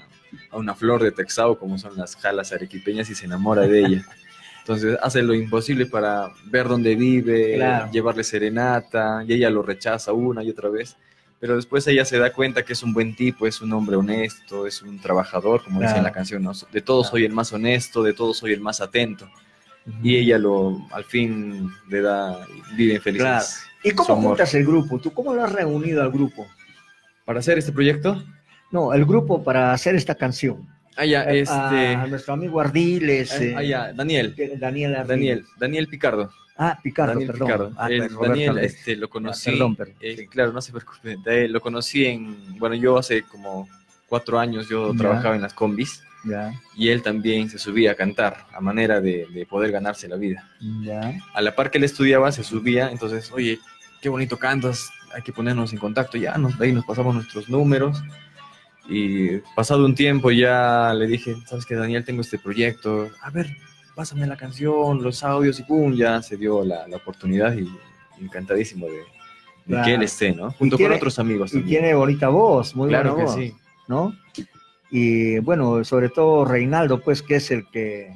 a una flor de texao, como son las jalas arequipeñas, y se enamora de ella. Entonces hace lo imposible para ver dónde vive, Claro. llevarle serenata, y ella lo rechaza una y otra vez. Pero después ella se da cuenta que es un buen tipo, es un hombre honesto, es un trabajador, como dice en la Claro. canción, ¿no? De todos soy el más honesto, de todos soy el más atento. Y ella lo, al fin le da, viven felices. Claro. ¿Y cómo juntas el grupo? ¿Tú cómo lo has reunido al grupo? Para hacer este proyecto, No, el grupo para hacer esta canción. Ah, ya, Eh, este, A, nuestro amigo Ardiles. eh, ah, ya, Daniel, Daniel Ardiles. Daniel, Daniel Picardo. Ah, Picardo, Daniel perdón. Picardo. Ah, El pues, Daniel, este, lo conocí, perdón, perdón, eh, sí. claro, no se preocupe, de- lo conocí en, bueno, yo hace como cuatro años yo Ya. trabajaba en las combis Ya, y él también se subía a cantar a manera de, de poder ganarse la vida. ya. A la par que él estudiaba, se subía, entonces, oye, qué bonito cantas, hay que ponernos en contacto, ya, nos, ahí nos pasamos nuestros números. Y pasado un tiempo ya le dije, sabes que Daniel, tengo este proyecto, a ver, pásame la canción, los audios y pum, ya se dio la, la oportunidad y encantadísimo de, de Claro. que él esté, ¿no? Junto tiene- con otros amigos. Y tiene bonita voz, muy claro buena que voz, sí. ¿no? Y bueno, sobre todo Reinaldo, pues, que es el que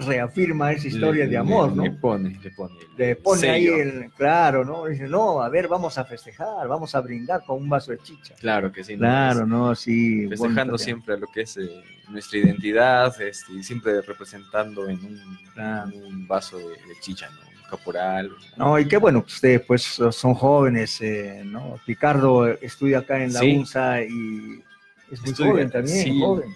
reafirma esa historia Le- de amor, le- ¿no? Le pone, le pone. Le pone ahí el, claro, ¿no? Dice, no, a ver, vamos a festejar, vamos a brindar con un vaso de chicha. Claro que sí. ¿no? Claro, ¿no? Sí. festejando siempre lo que es eh, nuestra identidad este, y siempre representando en un, Claro. en un vaso de, de chicha, ¿no? Un caporal. No, y qué bueno que ustedes pues son jóvenes, eh, ¿no? Picardo estudia acá en la Sí. UNSA y es muy Estudia, joven también, sí. joven.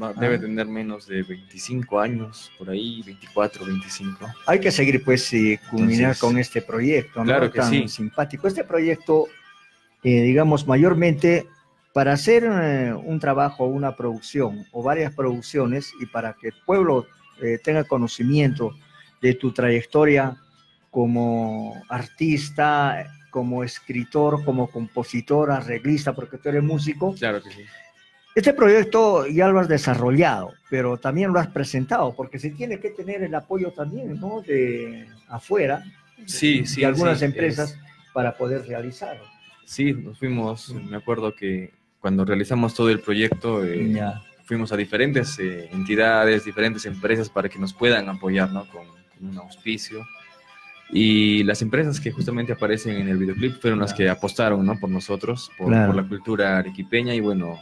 Va- Debe Ah. tener menos de 25 años, por ahí, 24, 25. Hay que seguir pues y culminar Entonces, con este proyecto, ¿no? claro que Tan sí. simpático. Este proyecto, eh, digamos, mayormente para hacer eh, un trabajo, una producción o varias producciones y para que el pueblo eh, tenga conocimiento de tu trayectoria como artista, como escritor, como compositor, arreglista, porque tú eres músico, Claro que sí. Este proyecto ya lo has desarrollado, pero también lo has presentado, porque se tiene que tener el apoyo también, ¿no? De afuera, Sí, sí. de algunas sí, empresas es- para poder realizarlo. Sí, nos fuimos, me acuerdo que cuando realizamos todo el proyecto, eh, fuimos a diferentes eh, entidades, diferentes empresas para que nos puedan apoyar, ¿no? Con, con un auspicio. Y las empresas que justamente aparecen en el videoclip fueron las que apostaron, ¿no? Por nosotros, por, Claro. por la cultura arequipeña y bueno,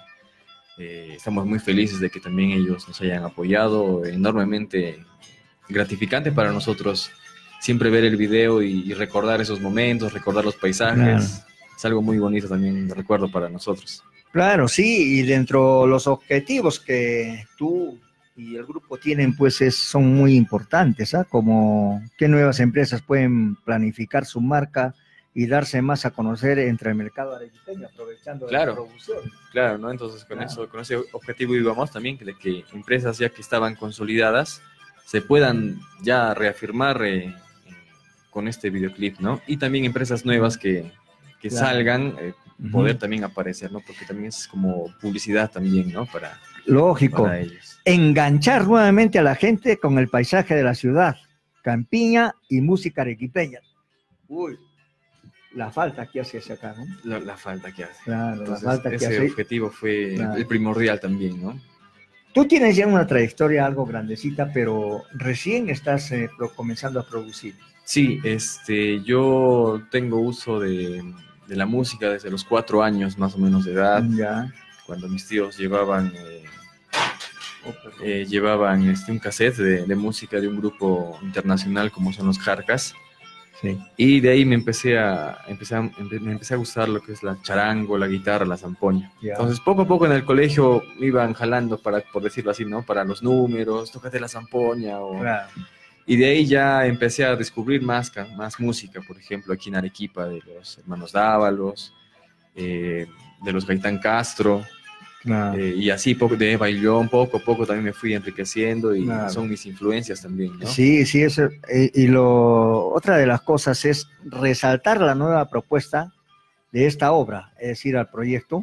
eh, estamos muy felices de que también ellos nos hayan apoyado, enormemente gratificante para nosotros siempre ver el video y, y recordar esos momentos, recordar los paisajes. Claro. Es algo muy bonito también recuerdo para nosotros. Claro, sí, y dentro de los objetivos que tú y el grupo tienen, pues es- son muy importantes, ¿ah? Como qué nuevas empresas pueden planificar su marca y darse más a conocer entre el mercado arequipeño, aprovechando Claro. la producción. Claro, ¿no? Entonces con Claro. eso, con ese objetivo íbamos también, que, de que empresas ya que estaban consolidadas se puedan ya reafirmar eh, con este videoclip, ¿no? Y también empresas nuevas que, que Claro. salgan, eh, poder también aparecer, ¿no? Porque también es como publicidad también, ¿no? Para, Lógico. para ellos. Enganchar nuevamente a la gente con el paisaje de la ciudad, campiña y música arequipeña. Uy, la falta que hace ese acá, ¿no? La, la falta que hace. Claro, Entonces, la falta que ese hace. objetivo fue Claro. el primordial también, ¿no? Tú tienes ya una trayectoria algo grandecita, pero recién estás eh, comenzando a producir. Sí, este, yo tengo uso de, de la música desde los cuatro años más o menos de edad, Ya. cuando mis tíos llevaban, eh, eh, llevaban este, un cassette de, de música de un grupo internacional como son los Jarcas. Sí. Y de ahí me empecé a, empecé a- me empecé a gustar lo que es la charango, la guitarra, la zampoña. Ya. Entonces, poco a poco en el colegio me iban jalando, para, por decirlo así, ¿no? Para los números, tócate la zampoña o... Claro. Y de ahí ya empecé a descubrir más, más música, por ejemplo, aquí en Arequipa, de los hermanos Dávalos, eh, de los Gaitán Castro, Claro. eh, y así poco de Bailón, poco a poco también me fui enriqueciendo y Claro. son mis influencias también, ¿no? Sí, sí, eso. eh, y lo, otra de las cosas es resaltar la nueva propuesta de esta obra, es decir, al proyecto,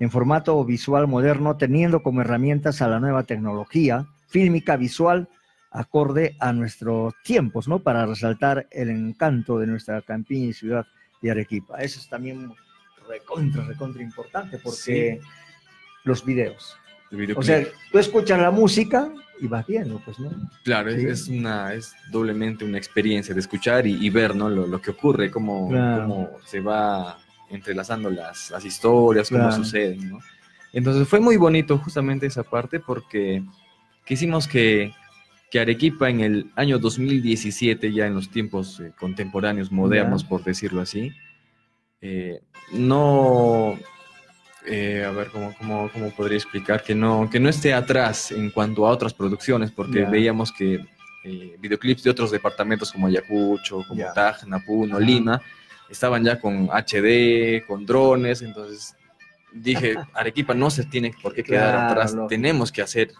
en formato visual moderno, teniendo como herramientas a la nueva tecnología fílmica visual acorde a nuestros tiempos, ¿no? Para resaltar el encanto de nuestra campiña y ciudad de Arequipa. Eso es también recontra, recontra importante porque los videos. O sea, tú escuchas la música y vas viendo, pues, ¿no? claro, es- sí. es, una, es doblemente una experiencia de escuchar y, y ver, ¿no? Lo, lo que ocurre, cómo, Claro. cómo se va entrelazando las, las historias, cómo Claro. suceden, ¿no? Entonces fue muy bonito justamente esa parte porque quisimos que, que Arequipa en el año 2017, ya en los tiempos eh, contemporáneos, modernos, por decirlo así, eh, no, eh, a ver, ¿cómo, cómo, cómo podría explicar? Que no, que no esté atrás en cuanto a otras producciones, porque veíamos que eh, videoclips de otros departamentos como Ayacucho, como Ya. Tacna, Puno. Lima, estaban ya con HD, con drones, entonces dije, Arequipa no se tiene por qué quedar Claro, atrás, tenemos que hacer.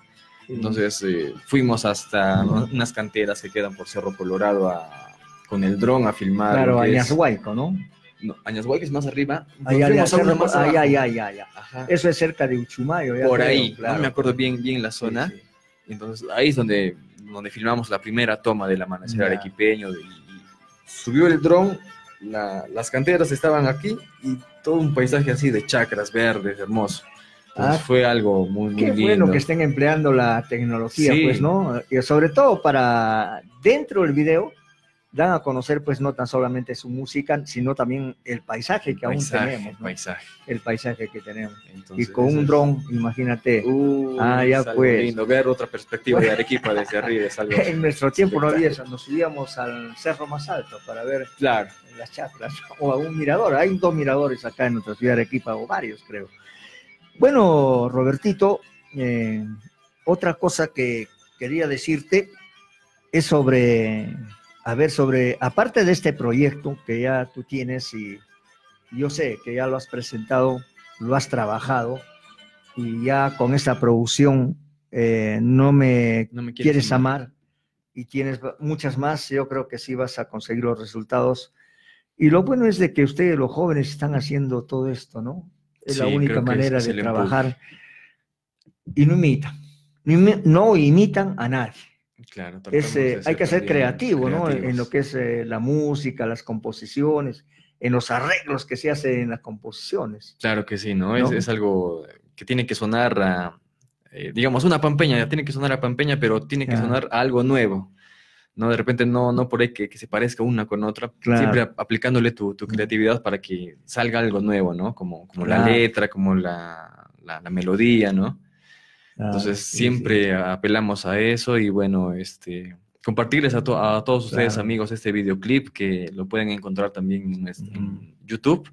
Entonces eh, fuimos hasta unas canteras que quedan por Cerro Colorado a- con el dron a filmar. Claro, es- Añashuayco, ¿no? Añashuayco es más arriba. Ay, ay, ay, ay. Eso es cerca de Uchumayo. ya Por creo, ahí, claro. no me acuerdo bien, bien la Sí, zona. sí. Entonces ahí es donde, donde filmamos la primera toma del amanecer Ya. arequipeño. de- y subió el dron, la- las canteras estaban aquí y todo un paisaje así de chacras verdes, hermoso. Entonces Ah, fue algo muy, muy Qué lindo. bueno que estén empleando la tecnología, Sí. pues, ¿no? Y sobre todo para dentro del video dan a conocer, pues, no tan solamente su música, sino también el paisaje que aún tenemos, ¿no? paisaje. El paisaje que tenemos. Y con un dron, imagínate. Uh, Ah, ya pues. lindo. Ver otra perspectiva de Arequipa desde arriba es algo. En nuestro tiempo no había eso, nos subíamos al cerro más alto para ver Claro. las chacras o a un mirador. Hay dos miradores acá en nuestra ciudad de Arequipa, o varios, creo. Bueno, Robertito, eh, otra cosa que quería decirte es sobre, a ver, sobre, aparte de este proyecto que ya tú tienes y yo sé que ya lo has presentado, lo has trabajado y ya con esta producción eh, no me No me quieres amar y tienes muchas más, yo creo que sí vas a conseguir los resultados. Y lo bueno es de que ustedes, los jóvenes, están haciendo todo esto, ¿no? Es la única manera de trabajar y no imitan. No imi- No imitan a nadie. Claro, Es, eh, hay que ser creativo, ¿no? En- lo que es eh, la música, las composiciones, en los arreglos que se hacen en las composiciones. Claro que sí, ¿no? ¿no? Es, es algo que tiene que sonar a, eh, digamos, una pampeña, tiene que sonar a pampeña, pero tiene que sonar a algo nuevo. ¿no? De repente no, no por ahí que, que se parezca una con otra, Claro. siempre ap- aplicándole tu, tu creatividad para que salga algo nuevo, ¿no? Como, como la letra, como la, la- la melodía, ¿no? Entonces Ah, sí, siempre apelamos a eso y bueno, este, compartirles a, to- a todos ustedes Claro. amigos este videoclip que lo pueden encontrar también en, YouTube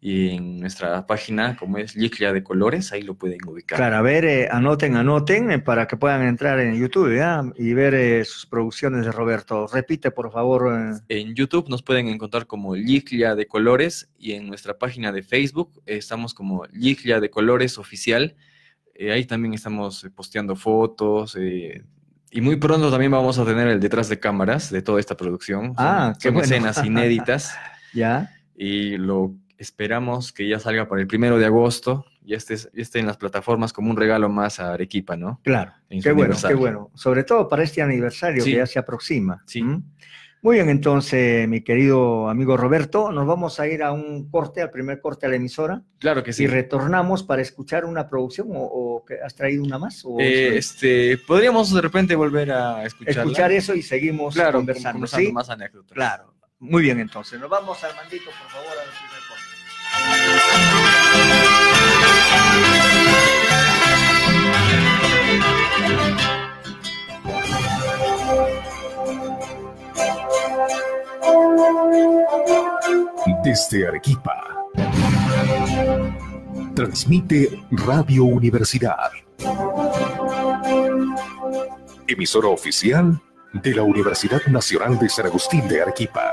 y en nuestra página como es Liclia de Colores, ahí lo pueden ubicar. Claro, a ver, eh, anoten, anoten eh, para que puedan entrar en YouTube ¿ya? y ver eh, sus producciones de Roberto. Repite, por favor. En YouTube nos pueden encontrar como Liclia de Colores y en nuestra página de Facebook estamos como Liclia de Colores Oficial. Eh, ahí también estamos eh, posteando fotos eh, y muy pronto también vamos a tener el detrás de cámaras de toda esta producción. Son- Ah, qué son bueno. escenas inéditas ¿Ya? y lo esperamos que ya salga para el primero de agosto y esté, y esté en las plataformas como un regalo más a Arequipa, ¿no? Claro. Qué bueno, qué bueno. Sobre todo para este aniversario Sí. que ya se aproxima. Sí. ¿m? Muy bien, entonces, mi querido amigo Roberto, nos vamos a ir a un corte, al primer corte a la emisora, Claro que sí. y retornamos para escuchar una producción o, o que has traído una más. O Eh, este, podríamos de repente volver a escucharla. escuchar eso y seguimos Claro, conversando. conversando ¿sí? más anécdotas. Claro. Muy bien, entonces, nos vamos al mandito, por favor, al Desde Arequipa. Transmite Radio Universidad. Emisora oficial de la Universidad Nacional de San Agustín de Arequipa.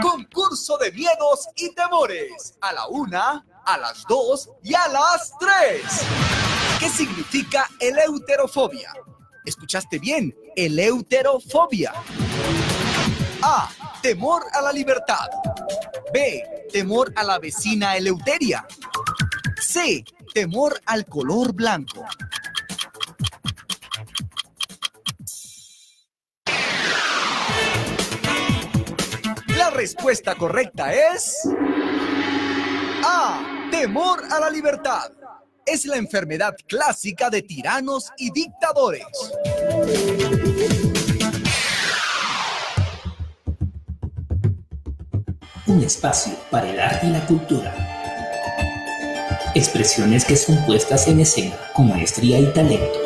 Concurso de miedos y temores. A la una, a las dos y a las tres. ¿Qué significa eleuterofobia? ¿Escuchaste bien? Eleuterofobia. A. Temor a la libertad. B. Temor a la vecina eleuteria. C. Temor al color blanco. La respuesta correcta es... A. Temor a la libertad. Es la enfermedad clásica de tiranos y dictadores. Un espacio para el arte y la cultura. Expresiones que son puestas en escena con maestría y talento.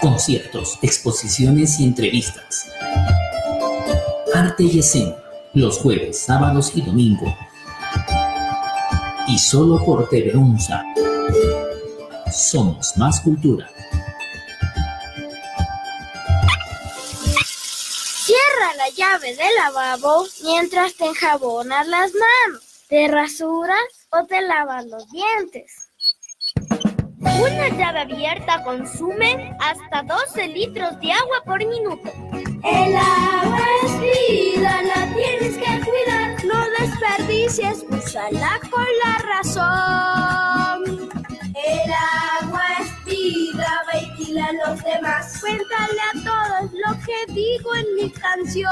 Conciertos, exposiciones y entrevistas. Arte y escena, los jueves, sábados y domingo. Y solo por TV. Somos más cultura. Cierra la llave del lavabo mientras te enjabonas las manos, te rasuras o te lavas los dientes. Una llave abierta consume hasta 12 litros de agua por minuto. El agua es vida, la tienes que cuidar. No desperdicies, úsala con la razón. El agua es vida, ve y dile a los demás. Cuéntale a todos lo que digo en mi canción.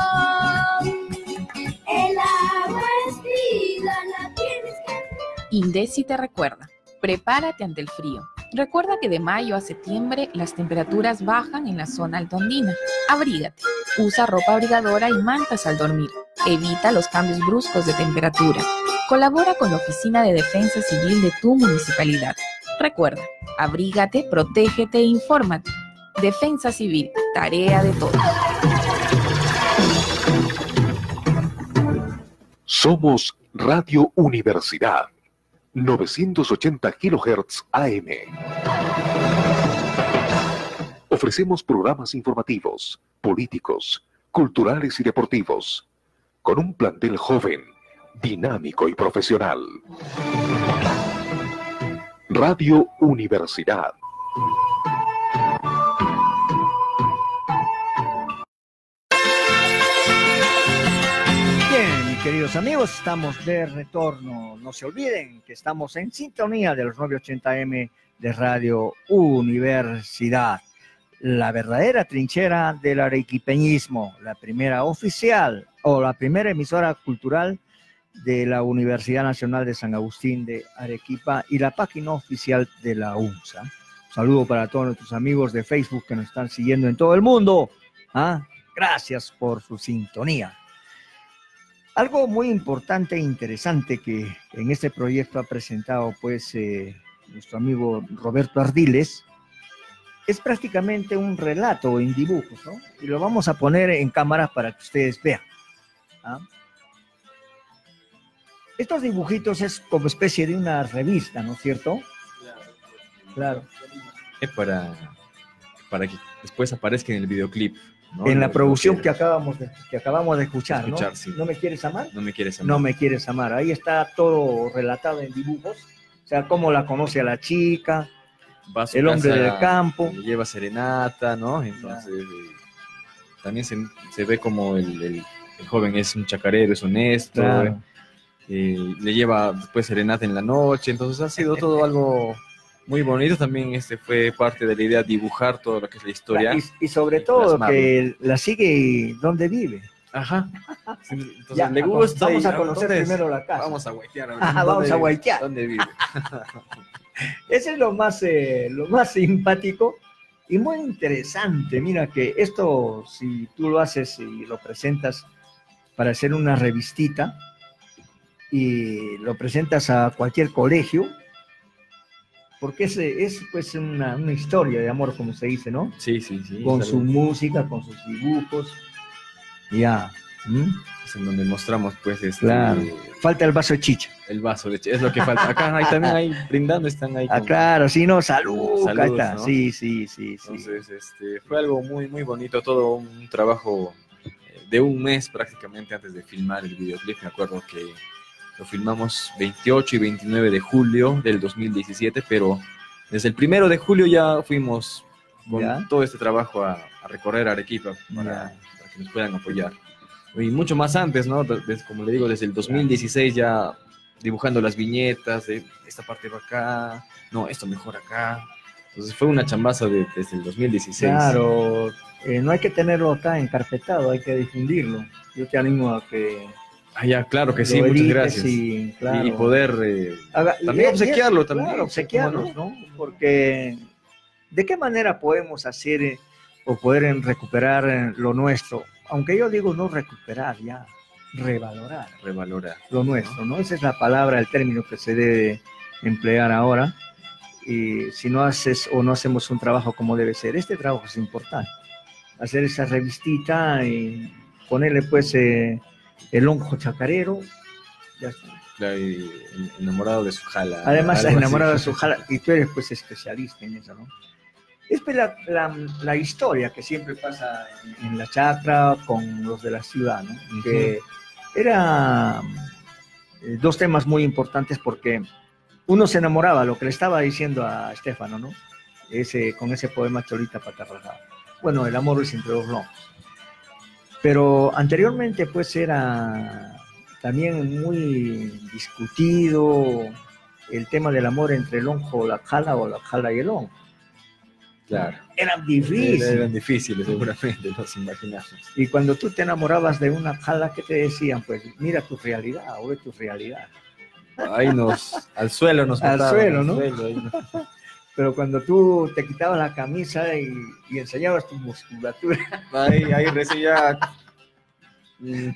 El agua es vida, la tienes que Indesi te recuerda, prepárate ante el frío. Recuerda que de mayo a septiembre las temperaturas bajan en la zona altondina. Abrígate, usa ropa abrigadora y mantas al dormir. Evita los cambios bruscos de temperatura. Colabora con la Oficina de Defensa Civil de tu municipalidad. Recuerda, abrígate, protégete e infórmate. Defensa Civil, tarea de todos. Somos Radio Universidad, 980 kHz AM. Ofrecemos programas informativos, políticos, culturales y deportivos, con un plantel joven, dinámico y profesional. Radio Universidad. Queridos amigos, estamos de retorno. No se olviden que estamos en sintonía de los 980M de Radio Universidad. La verdadera trinchera del arequipeñismo, la primera oficial o la primera emisora cultural de la Universidad Nacional de San Agustín de Arequipa y la página oficial de la UNSA. Un saludo para todos nuestros amigos de Facebook que nos están siguiendo en todo el mundo. ¿Ah? Gracias por su sintonía. Algo muy importante e interesante que en este proyecto ha presentado pues eh, nuestro amigo Roberto Ardiles es prácticamente un relato en dibujos, ¿no? Y lo vamos a poner en cámara para que ustedes vean. ¿ah? Estos dibujitos es como especie de una revista, ¿no es cierto? Claro. Es para, para que después aparezca en el videoclip. ¿No? En la producción que acabamos de, que acabamos de escuchar, ¿no? Sí. ¿No me quieres amar? No me quieres amar. No me quieres amar. Ahí está todo relatado en dibujos. O sea, cómo la conoce a la chica, a el hombre casa, del campo. le lleva serenata, ¿no? Entonces, eh, también se, se ve como el, el- el joven es un chacarero, es honesto, Claro. eh, le lleva después serenata en la noche, entonces ha sido todo algo muy bonito. También este fue parte de la idea dibujar todo lo que es la historia. Y, y sobre todo plasmarlo. que la sigue donde vive. Ajá. Entonces, Ya, le gusta. vamos y, a conocer primero la casa. Vamos a guaitear. Ajá, vamos ¿dónde a guaitear. ¿Dónde vive? Ese es lo más, eh, lo más simpático y muy interesante. Mira que esto, si tú lo haces y lo presentas para hacer una revistita y lo presentas a cualquier colegio, porque es, es pues una, una historia de amor, como se dice, ¿no? Sí, sí, sí. Con su música, con sus dibujos. Ya. ¿Mm? es en donde mostramos, pues, este, Claro. Falta el vaso de chicha. el vaso de ch- Es lo que falta. Acá hay también hay brindando, están ahí. Ah, claro, sí, no, salud. Salud, acá está. ¿no? Sí, sí, sí, sí. Entonces, este, fue algo muy, muy bonito, todo un trabajo eh, de un mes prácticamente antes de filmar el videoclip. Me acuerdo que lo filmamos 28 y 29 de julio del 2017, pero desde el primero de julio ya fuimos con Ya. todo este trabajo a, a recorrer Arequipa para, para que nos puedan apoyar. Y mucho más antes, ¿no? Des- como le digo, desde el 2016 ya dibujando las viñetas de esta parte va acá, no, esto mejor acá. Entonces fue una chambaza de- desde el 2016. Claro, eh, no hay que tenerlo acá encarpetado, hay que difundirlo. Yo te animo a que... Ah, ya, claro que sí, muchas gracias. y, claro. Y poder eh, Haga- también obsequiarlo también. Claro, obsequiarlos, ¿no? Porque ¿de qué manera podemos hacer eh, o poder eh, recuperar eh, lo nuestro? Aunque yo digo no recuperar, ya, revalorar Revalorar. lo nuestro, ¿no? Esa es la palabra, el término que se debe emplear ahora. Y si no haces o no hacemos un trabajo como debe ser, este trabajo es importante. Hacer esa revistita y ponerle pues eh, el onjo chacarero. ya está. Enamorado de su jala. Además, algo así. enamorado de su jala, y tú eres pues especialista en eso, ¿no? Es pues, la, la- la historia que siempre pasa en, en la chacra con los de la ciudad, ¿no? Que era eh, dos temas muy importantes porque uno se enamoraba, lo que le estaba diciendo a Estefano, ¿no? Ese, con ese poema Cholita Patarrajada. Bueno, el amor es entre los lomos. Pero anteriormente pues era también muy discutido el tema del amor entre el onjo, la jala o la jala y el onjo. Claro. Eran difíciles. Eran difíciles, seguramente, nos imaginamos. Y cuando tú te enamorabas de una jala, ¿qué te decían? Pues mira tu realidad, o ve tu realidad. Ahí nos, al suelo nos Al suelo, al ¿no? suelo, ahí nos- Pero cuando tú te quitabas la camisa y, y enseñabas tu musculatura. Ahí, ahí recién ya.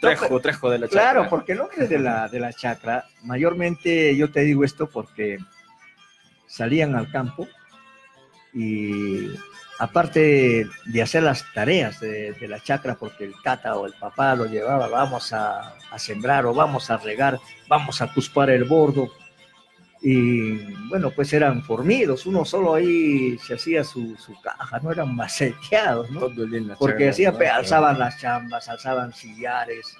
Trejo, trejo de la chacra. Claro, porque el hombre de la, de la chacra, mayormente yo te digo esto porque salían al campo Y aparte de hacer las tareas de, de la chacra, porque el tata o el papá lo llevaba, vamos a, a sembrar o vamos a regar, vamos a cuspar el bordo. Y bueno, pues eran formidos, uno solo ahí se hacía su, su caja, no eran maceteados, ¿no? Todo el día en la Porque hacía, ¿no? alzaban las chambas, alzaban sillares,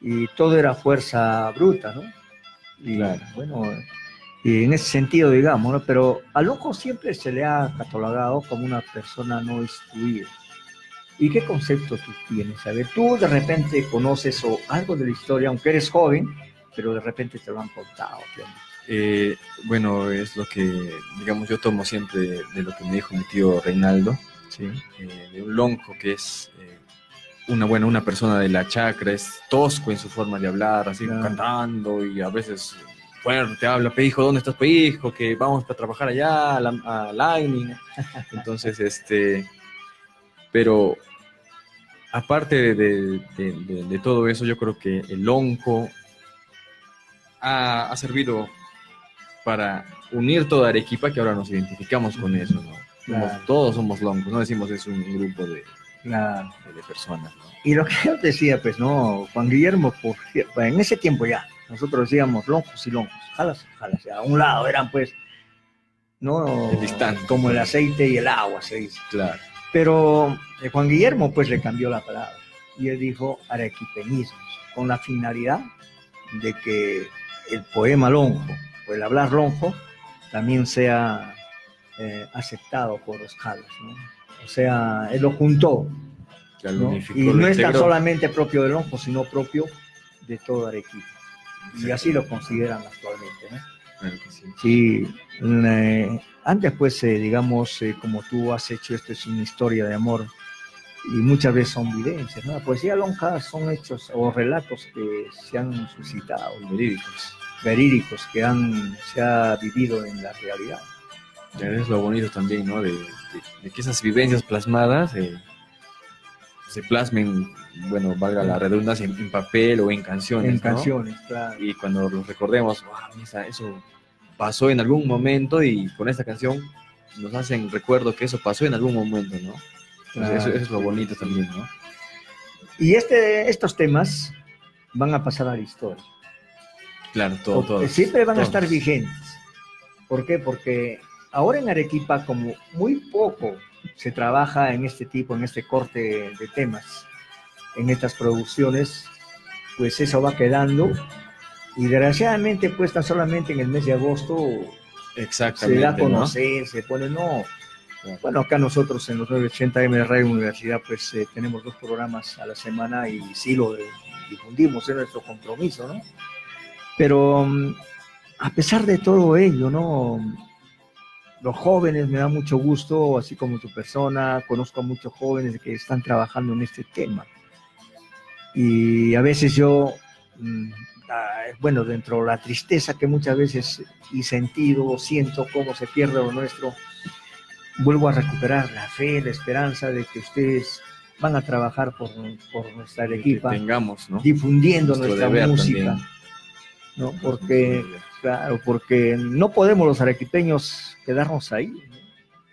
y todo era fuerza bruta, ¿no? Y bueno, y en ese sentido, digamos, ¿no? Pero a Loco siempre se le ha catalogado como una persona no instruida. ¿Y qué concepto tú tienes? A ver, tú de repente conoces o algo de la historia, aunque eres joven, pero de repente te lo han contado. ¿qué onda? Eh, bueno, es lo que, digamos, yo tomo siempre de lo que me dijo mi tío Reinaldo, Sí. eh, de un lonco que es eh, una buena, una persona de la chacra, es tosco en su forma de hablar, así Claro. cantando y a veces fuerte habla, pehijo, ¿dónde estás, pehijo? Que vamos para trabajar allá, a, la, a Lightning. Entonces, este, pero aparte de, de- de- de- de todo eso, yo creo que el lonco ha, ha servido para unir toda Arequipa, que ahora nos identificamos con eso, ¿no? Somos- Claro. todos somos loncos, no decimos es un grupo de, Claro. de- personas, ¿no? Y lo que yo decía, pues no, Juan Guillermo, por, en ese tiempo ya, nosotros decíamos loncos y loncos, jalas, jalas, a un lado eran pues, no, Distante. como el aceite y el agua, se dice. Claro. Pero eh, Juan Guillermo pues le cambió la palabra y él dijo arequipeñismos, con la finalidad de que el poema lonjo o el hablar lonjo también sea eh, aceptado por los jalas, ¿no? O sea, él lo juntó, Ya lo ¿no? unificó, y no es tan solamente propio del lonjo, sino propio de todo Arequipa. Y así lo consideran actualmente, ¿no? Claro que sí. Sí, eh, antes pues, eh, digamos, eh, como tú has hecho, esto es una historia de amor y muchas veces son vivencias, ¿no? La poesía lonja son hechos o relatos que se han suscitado, Verídicos. Verídicos, que han, se ha vivido en la realidad. Ya es lo bonito también, ¿no? De, de- de que esas vivencias plasmadas eh, se plasmen, bueno, valga la redundancia, en, en papel o en canciones. En ¿no? canciones, claro. Y cuando los recordemos, "Wow, esa- eso pasó en algún momento y con esta canción nos hacen recuerdo que eso pasó en algún momento, ¿no? Claro. eso, eso es lo bonito también, ¿no? Y este, estos temas van a pasar a la historia. Claro, todo, O- todo. Siempre van a estar vigentes. ¿Por qué? Porque ahora en Arequipa, como muy poco se trabaja en este tipo, en este corte de temas, en estas producciones, pues eso va quedando. Y desgraciadamente, pues tan solamente en el mes de agosto se da a ¿no? conocer, se pone, no. Bueno, acá nosotros en los 980M de Radio Universidad, pues eh, tenemos dos programas a la semana y sí lo difundimos, es nuestro compromiso, ¿no? Pero mm, a pesar de todo ello, ¿no? Los jóvenes me da mucho gusto, así como tu persona, conozco a muchos jóvenes que están trabajando en este tema. Y a veces yo, mm, ah, bueno, dentro de la tristeza que muchas veces y sentido, siento cómo se pierde lo nuestro, vuelvo a recuperar la fe, la esperanza de que ustedes van a trabajar por, por nuestra Arequipa, tengamos, ¿no? difundiendo Nuestro nuestra música. también. ¿No? Porque, claro, porque no podemos los arequipeños quedarnos ahí. ¿no?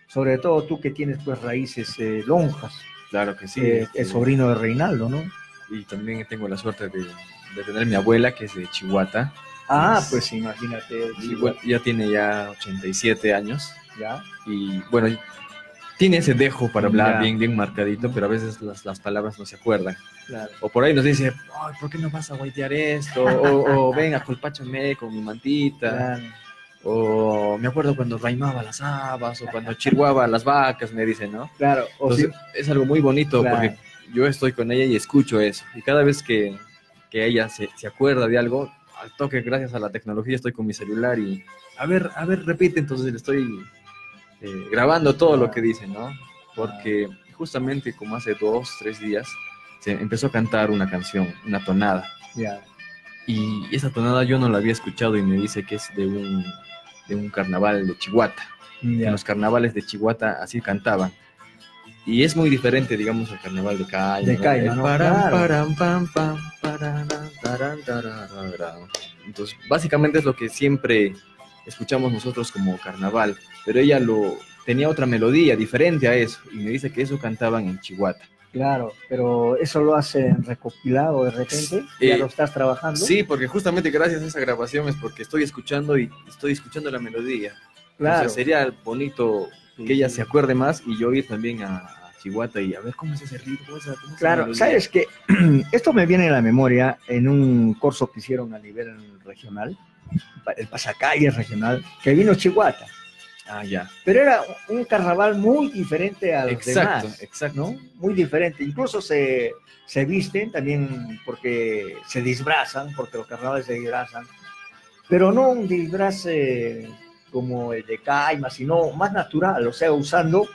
Sobre todo tú que tienes pues raíces eh, lonjas, Claro que sí. eh, este, el sobrino de Reinaldo, ¿no? Y también tengo la suerte de, de tener mi abuela, que es de Chihuahua. Ah, Es- pues imagínate. ya tiene ya 87 años. Ya. Y bueno, tiene ese dejo para hablar Ya. bien, bien marcadito, pero a veces las, las palabras no se acuerdan. Claro. O por ahí nos dice, Ay, ¿por qué no vas a guaitear esto? O, o ven, acolpáchame con mi mantita. Claro. O me acuerdo cuando raimaba las habas, o cuando chirguaba las vacas, me dice, ¿no? Claro, o Entonces, es algo muy bonito Claro. porque yo estoy con ella y escucho eso. Y cada vez que, que ella se, se acuerda de algo, al toque, gracias a la tecnología, estoy con mi celular y, a ver, a ver, repite, entonces le estoy eh, grabando todo lo que dice, ¿no? Porque justamente como hace dos, tres días, se empezó a cantar una canción, una tonada. Ya. Y esa tonada yo no la había escuchado y me dice que es de un, de un carnaval de Chihuahua. Ya. En los carnavales de Chihuahua así cantaban. Y es muy diferente, digamos, al carnaval de Caima. De El ¿no? Entonces, básicamente es lo que siempre escuchamos nosotros como carnaval, pero ella lo, tenía otra melodía diferente a eso. Y me dice que eso cantaban en Chihuahua. Claro, pero eso lo hacen recopilado de repente, ya Eh, lo estás trabajando. Sí, porque justamente gracias a esa grabación es porque estoy escuchando y estoy escuchando la melodía. Claro. Entonces sería bonito que ella se acuerde más y yo ir también a, Chihuahua y a ver cómo es ese ritmo, esa- cómo Claro, sabes que esto me viene a la memoria en un curso que hicieron a nivel regional, el pasacalle regional, que vino Chihuahua. Ah, ya. Pero era un carnaval muy diferente a los Exacto, demás. exacto. ¿no? Muy diferente. Incluso se, se visten también porque se disfrazan, porque los carnavales se disfrazan. Pero no un disfraz eh, como el de Caima, sino más natural, o sea, usando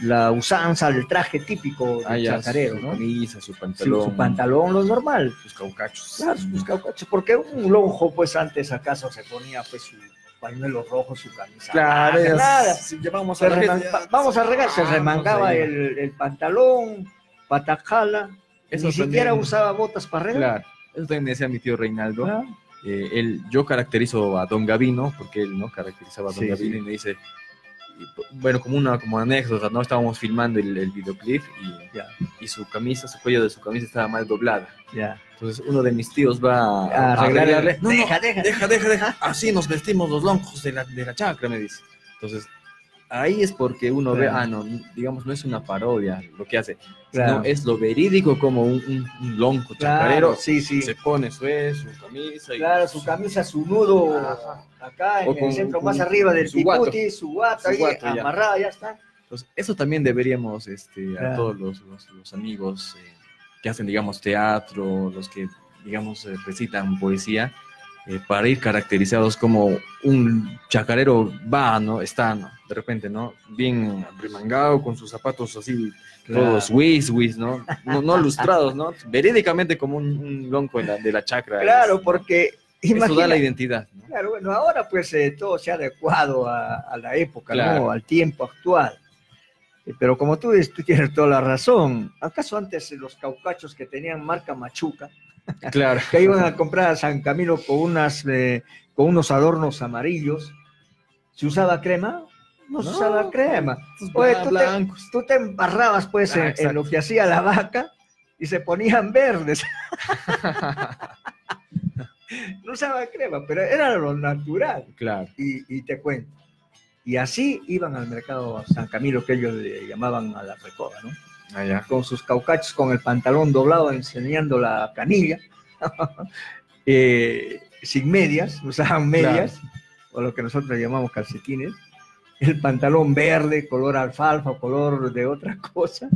la usanza, el traje típico del Ah, ya, chacarero, su ¿no? camisa, su Sí, pantalón. su pantalón, lo normal. Sus caucachos. Claro, sus caucachos, porque un lonjo, pues antes acaso se ponía pues su pañuelo rojo, su camisa. Claro, blanca, ya, nada. si Se a reman- vamos a regar, se Ah, remangaba vamos el, el pantalón, patacala, Eso ni siquiera también- usaba botas para regar. Claro, eso también decía mi tío Reinaldo. Ah. Eh, él, yo caracterizo a Don Gavino, porque él no caracterizaba a Don Sí, Gavino sí. y me dice, bueno, como una como anécdota, ¿no? Estábamos filmando el, el videoclip y, Ya. y su camisa, su cuello de su camisa estaba mal doblada. Ya. Entonces uno de mis tíos va A a, arreglarle. No, no, Deja, deja. deja, deja, deja. Así nos vestimos los loncos de la, de la chacra, me dice. Entonces, ahí es porque uno ve, Claro. ah, no, digamos, no es una parodia lo que hace, Claro. sino es lo verídico como un, un, un lonco Claro, chacarero. sí, sí. Se pone su, su camisa y Claro, su camisa, su nudo acá en O el con- centro con más arriba del su guato. su guata, ahí, guato, ya. amarrada, ya está. Entonces, eso también deberíamos este, a Claro. todos los, los- los amigos eh, que hacen, digamos, teatro, los que, digamos, eh, recitan poesía, eh, para ir caracterizados como un chacarero va, ¿no? Está, ¿no? De repente, ¿no? Bien remangado, con sus zapatos así, Claro. todos whiz, whiz, ¿no? ¿no? No lustrados, ¿no? Verídicamente como un, un lonco de la, de la chacra. Claro, porque Eso da imagina- la identidad. ¿no? Claro, bueno, ahora pues eh, todo se ha adecuado a, a la época, Claro. ¿no? Al tiempo actual. Eh, Pero como tú, dices, tú tienes toda la razón. ¿Acaso antes los caucachos que tenían marca Machuca, Claro. que iban a comprar a San Camilo con, unas, eh, con unos adornos amarillos, ¿se usaba crema? No, se usaba crema. Oye, tú, te, blancos. tú te embarrabas pues Ah, en- lo que hacía la vaca y se ponían verdes. no usaba crema, pero era lo natural. Claro. Y, y te cuento. Y así iban al mercado San Camilo, que ellos le llamaban a la recoba, ¿no? Allá. Con sus caucachos, con el pantalón doblado, enseñando la canilla, eh, sin medias, usaban medias, o lo que nosotros llamamos calcetines, el pantalón verde, color alfalfa, o color de otra cosa,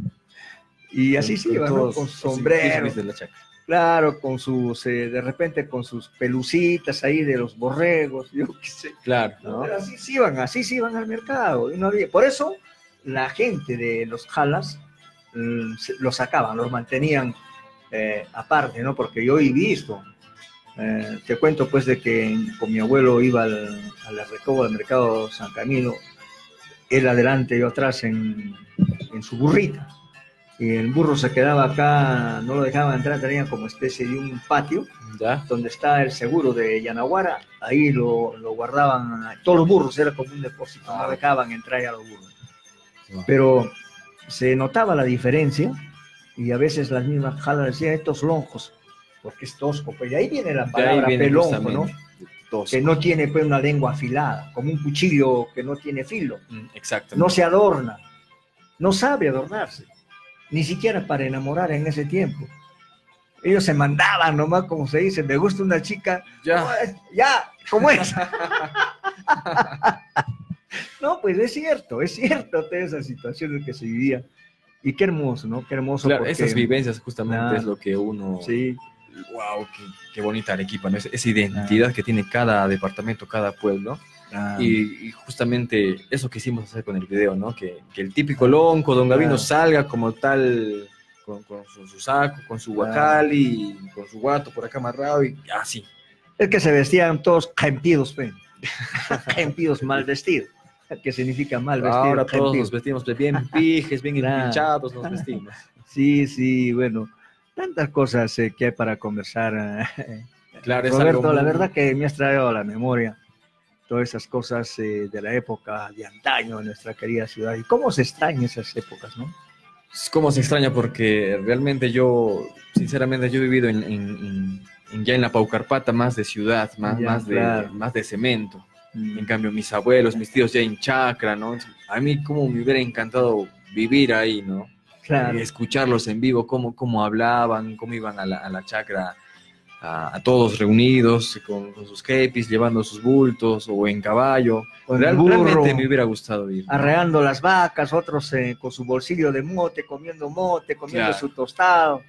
y así se iban, ¿no? Con sombrero, de la chacra. claro, con sus, eh, de repente con sus pelucitas ahí de los borregos, yo qué sé. Claro, ¿no? Pero así se iban, así se iban al mercado. y no había- Por eso la gente de los jalas mm, los sacaban, los mantenían eh, aparte, ¿no? Porque yo he visto, eh, te cuento pues de que con mi abuelo iba al, a la recoba del mercado San Camilo, él adelante, yo atrás en, en su burrita. Y el burro se quedaba acá, no lo dejaban entrar, tenía como especie de un patio Ya. donde está el seguro de Yanaguara, ahí lo, lo guardaban, todos los burros, era como un depósito, no dejaban entrar a los burros. Pero se notaba la diferencia y a veces las mismas jalas decían estos lonjos, porque es tosco, pues de ahí viene la palabra pelonjo, ¿no? Que no tiene pues una lengua afilada, como un cuchillo que no tiene filo, Mm, Exacto. no se adorna, no sabe adornarse, ni siquiera para enamorar en ese tiempo. Ellos se mandaban nomás, como se dice, me gusta una chica, Ya. "Oh, ya, ¿cómo es? no, pues es cierto, es cierto toda esa situación que se vivía. Y qué hermoso, ¿no? Qué hermoso. Claro, porque- esas vivencias justamente es lo que uno... Sí. Wow, qué, qué bonita Arequipa, ¿no? Es- esa identidad que tiene cada departamento, cada pueblo. Claro. Y, y justamente eso quisimos hacer con el video, ¿no? Que, que el típico lonco, don Gavino, Claro. salga como tal, con, con su, su saco, con su guacali, con su guato por acá amarrado y así. Es que se vestían todos caempidos, pe. caempidos, mal vestidos. Que significa mal vestido. Ahora todos nos vestimos bien pijes, bien hinchados, nos vestimos. Sí, sí, bueno, tantas cosas eh, que hay para conversar. eh. Claro, es Roberto, algo la verdad que me has traído a la memoria todas esas cosas eh, de la época de antaño de nuestra querida ciudad. ¿Y cómo se extrañan esas épocas, no? ¿Cómo se extraña? Porque realmente yo, sinceramente, yo he vivido en, en- en- ya en la Paucarpata más de ciudad, más, Ya, más, de, claro. más de cemento. Mm. En cambio, mis abuelos, mis tíos ya en chacra, ¿no? A mí como me hubiera encantado vivir ahí, ¿no? Claro. Y escucharlos en vivo, cómo, cómo hablaban, cómo iban a la, a la chacra, a, a todos reunidos con, con sus kepis, llevando sus bultos o en caballo. Real- burro. realmente me hubiera gustado ir. ¿no? arreando las vacas, otros eh, con su bolsillo de mote, comiendo mote, comiendo Claro. su tostado,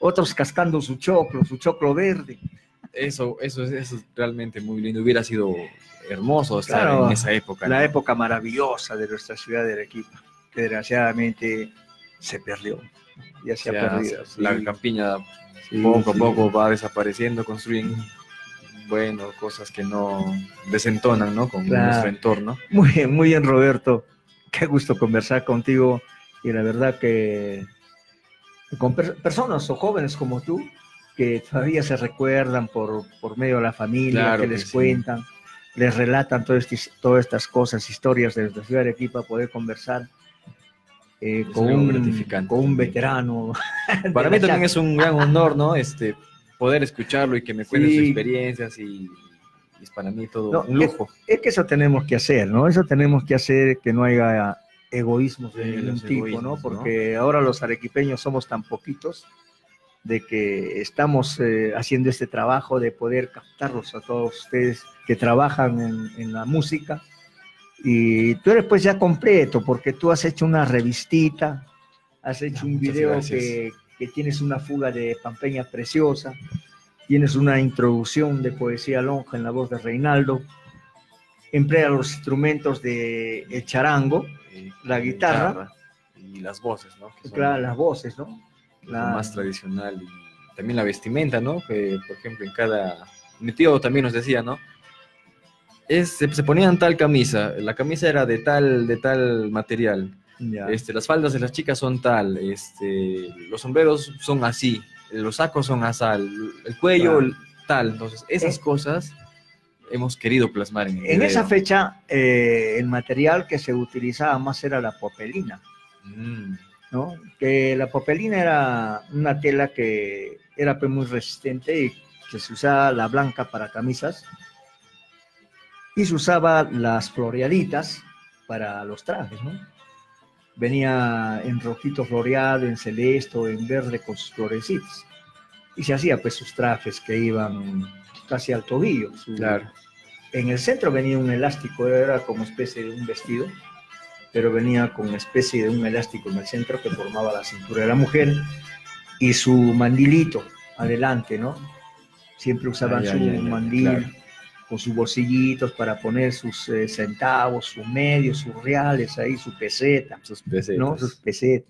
otros cascando su choclo, su choclo verde. Eso, eso, es- eso es realmente muy lindo. Hubiera sido hermoso estar Claro, en esa época. La ¿no? época maravillosa de nuestra ciudad de Arequipa, que desgraciadamente se perdió. Ya se ha perdido. sí. La campiña Sí, poco a poco va desapareciendo, construyen, bueno, cosas que no desentonan, ¿no? Con Claro. nuestro entorno. Muy bien, muy bien, Roberto. Qué gusto conversar contigo. Y la verdad que con per- personas o jóvenes como tú, que todavía se recuerdan por, por medio de la familia, Claro que que les sí. cuentan, les relatan todas estas, todas estas cosas, historias de nuestra ciudad de Arequipa, poder conversar eh, con, un, con un veterano. Para mí también es un gran honor, ¿no? Este, poder escucharlo y que me cuente sus Sí. experiencias y, y es para mí todo No, un lujo. Es, es que eso tenemos que hacer, ¿no? Eso tenemos que hacer que no haya egoísmos de Sí, ningún tipo, egoísmos, ¿no? ¿no? Porque ahora los arequipeños somos tan poquitos de que estamos eh, haciendo este trabajo de poder captarlos a todos ustedes que trabajan en, en la música. Y tú eres pues ya completo, porque tú has hecho una revistita, has hecho un muchas video que, que tienes una fuga de Pampeña preciosa, tienes una introducción de poesía lonja en la voz de Reinaldo, emplea los instrumentos de el charango, Y la guitarra, y las voces, ¿no? Que son claro, las voces, ¿no? La- más tradicional y también la vestimenta, ¿no? Que, por ejemplo, en cada... Mi tío también nos decía, ¿no? Es, se, se ponían tal camisa, la camisa era de tal, de tal material, este, las faldas de las chicas son tal, este, los sombreros son así, los sacos son asal, el cuello Claro. tal, entonces esas Eh. cosas hemos querido plasmar en el En video. esa fecha, eh, el material que se utilizaba más era la popelina, Mm, ¿no? Que la popelina era una tela que era pues, muy resistente y que se usaba la blanca para camisas y se usaba las floreaditas para los trajes, ¿no? Venía en rojito floreado, en celeste o en verde con sus florecitas. Y se hacía pues sus trajes que iban casi al tobillo. su- Claro. En el centro venía un elástico, era como especie de un vestido, pero venía con una especie de un elástico en el centro que formaba la cintura de la mujer y su mandilito adelante, ¿no? Siempre usaban Ah, su mandil claro. Con sus bolsillitos para poner sus eh, centavos, sus medios, sus reales ahí, su peseta, sus pesetas. ¿no? Sus pesetas.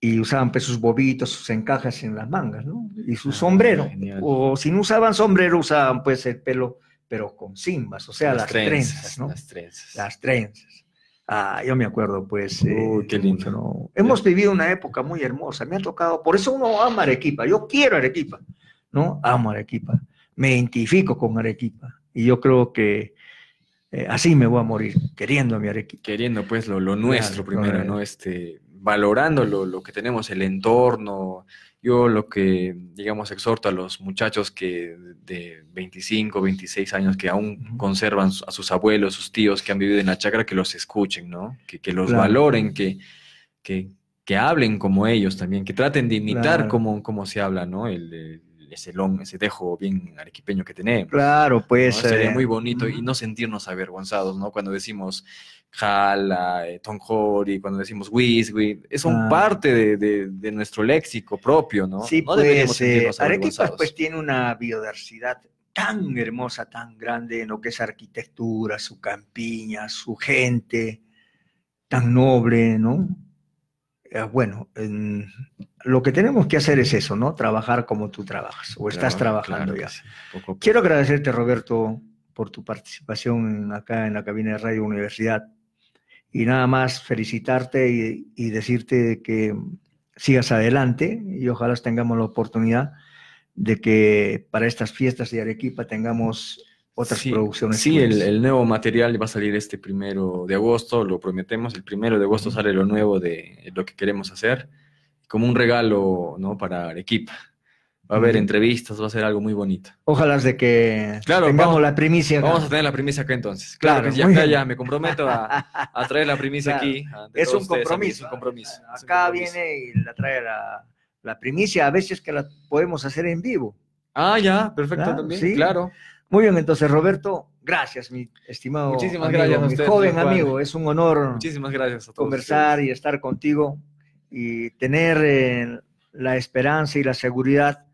Y usaban pues sus bobitos, sus encajas en las mangas, ¿no? Y su Ah, sombrero. genial. O si no usaban sombrero, usaban pues el pelo, pero con cimbas, o sea, las, trenzas, ¿no? Las trenzas. Las trenzas. Ah, yo me acuerdo, pues. eh, Uy, qué lindo. mucho, ¿no? Hemos vivido una época muy hermosa. Me ha tocado, por eso uno ama Arequipa. Yo quiero Arequipa, ¿no? Amo Arequipa. Me identifico con Arequipa. Y yo creo que eh, así me voy a morir, queriendo a mi Arequipa. queriendo pues lo, lo nuestro Claro, primero. ¿no? Este, valorando lo, lo que tenemos, el entorno. Yo lo que, digamos, exhorto a los muchachos que de 25, 26 años que aún conservan a sus abuelos, sus tíos que han vivido en la chacra, que los escuchen, ¿no? Que, que los Claro. valoren, que, que, que hablen como ellos también, que traten de imitar Claro. cómo, cómo se habla, ¿no? El, el- ese, lon- ese dejo bien arequipeño que tenemos. Claro, ¿no? pues. Sería eh, muy bonito y no sentirnos avergonzados, ¿no? Cuando decimos jala, eh, tonjori, cuando decimos wiswi, son Ah. parte de, de- de nuestro léxico propio, ¿no? Sí, no pues eh, Arequipa pues tiene una biodiversidad tan hermosa, tan grande en lo que es arquitectura, su campiña, su gente, tan noble, ¿no? Eh, bueno, en- lo que tenemos que hacer es eso, ¿no? Trabajar como tú trabajas o estás Claro, trabajando claro ya. que sí, poco a poco. Quiero agradecerte, Roberto, por tu participación acá en la cabina de Radio Universidad. Y nada más felicitarte y, y decirte que sigas adelante y ojalá tengamos la oportunidad de que para estas fiestas de Arequipa tengamos otras Sí, producciones. Sí, el, el nuevo material va a salir este primero de agosto, lo prometemos. El primero de agosto sale lo nuevo de lo que queremos hacer, como un regalo ¿no? para Arequipa. Va a haber entrevistas, va a ser algo muy bonito. Ojalá de que Claro, tengamos vamos- la primicia. acá. Vamos a tener la primicia acá entonces. Claro, Claro, que ya, acá ya me comprometo a, a traer la primicia Claro. aquí. Es un ustedes, compromiso. un compromiso. es un Acá compromiso. viene y la trae la, la primicia, a veces que la podemos hacer en vivo. Ah, ya, perfecto también. Sí. Claro. Muy bien, entonces Roberto, gracias, mi estimado Muchísimas amigo, gracias a mi usted, joven señor Juan. amigo. Es un honor Muchísimas gracias a todos. conversar y estar contigo y tener eh, la esperanza y la seguridad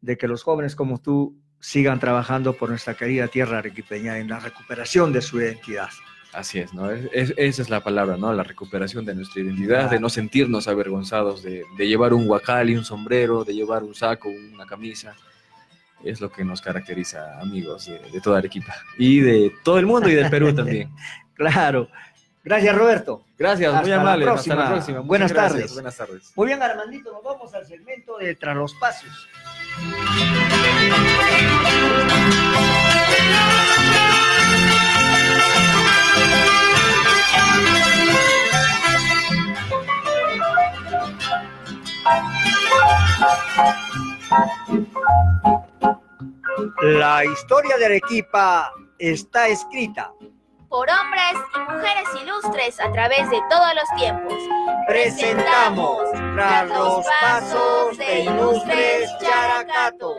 de que los jóvenes como tú sigan trabajando por nuestra querida tierra arequipeña en la recuperación de su identidad. Así es, ¿no? Es- es- esa es la palabra, ¿no? La recuperación de nuestra identidad, de no sentirnos avergonzados de, de llevar un huacal y un sombrero, de llevar un saco, una camisa. Es lo que nos caracteriza, amigos, de, de toda Arequipa. Y de todo el mundo y del Perú también. Claro. Gracias, Roberto. Gracias, muy Hasta amable. Hasta la próxima. Muchas Buenas gracias, tardes. Buenas tardes. Muy bien, Armandito, nos vamos al segmento de Tras los Pasos. La historia de Arequipa está escrita. Por hombres y mujeres ilustres a través de todos los tiempos. Presentamos Tras los Pasos de Ilustres Characatos.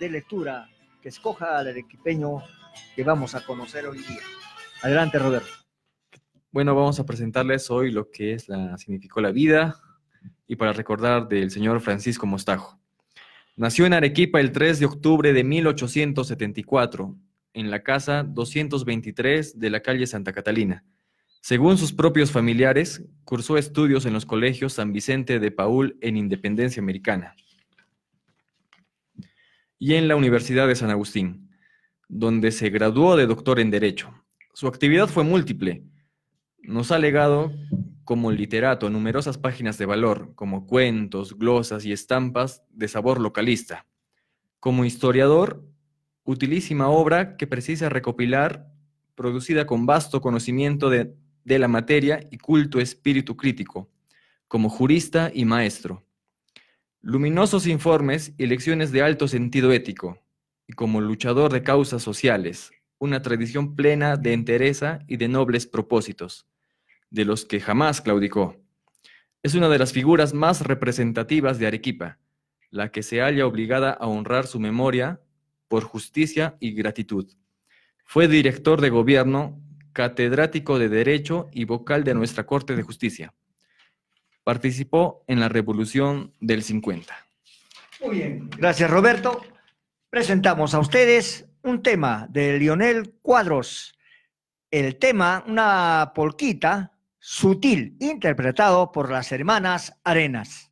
Dé lectura, que escoja al arequipeño que vamos a conocer hoy día. Adelante, Roberto. Bueno, vamos a presentarles hoy lo que es la significó la vida y para recordar del señor Francisco Mostajo. Nació en Arequipa el 3 de octubre de 1874 en la casa 223 de la calle Santa Catalina. Según sus propios familiares, cursó estudios en los colegios San Vicente de Paul en Independencia Americana y en la Universidad de San Agustín, donde se graduó de doctor en Derecho. Su actividad fue múltiple. Nos ha legado como literato numerosas páginas de valor, como cuentos, glosas y estampas de sabor localista. Como historiador, utilísima obra que precisa recopilar, producida con vasto conocimiento de, de la materia y culto espíritu crítico, como jurista y maestro. Luminosos informes y lecciones de alto sentido ético, y como luchador de causas sociales, una tradición plena de entereza y de nobles propósitos, de los que jamás claudicó. Es una de las figuras más representativas de Arequipa, la que se halla obligada a honrar su memoria por justicia y gratitud. Fue director de gobierno, catedrático de Derecho y vocal de nuestra Corte de Justicia. Participó en la Revolución del 50. Muy bien. Gracias, Roberto. Presentamos a ustedes un tema de Lionel Cuadros. El tema, una polquita sutil, interpretado por las hermanas Arenas.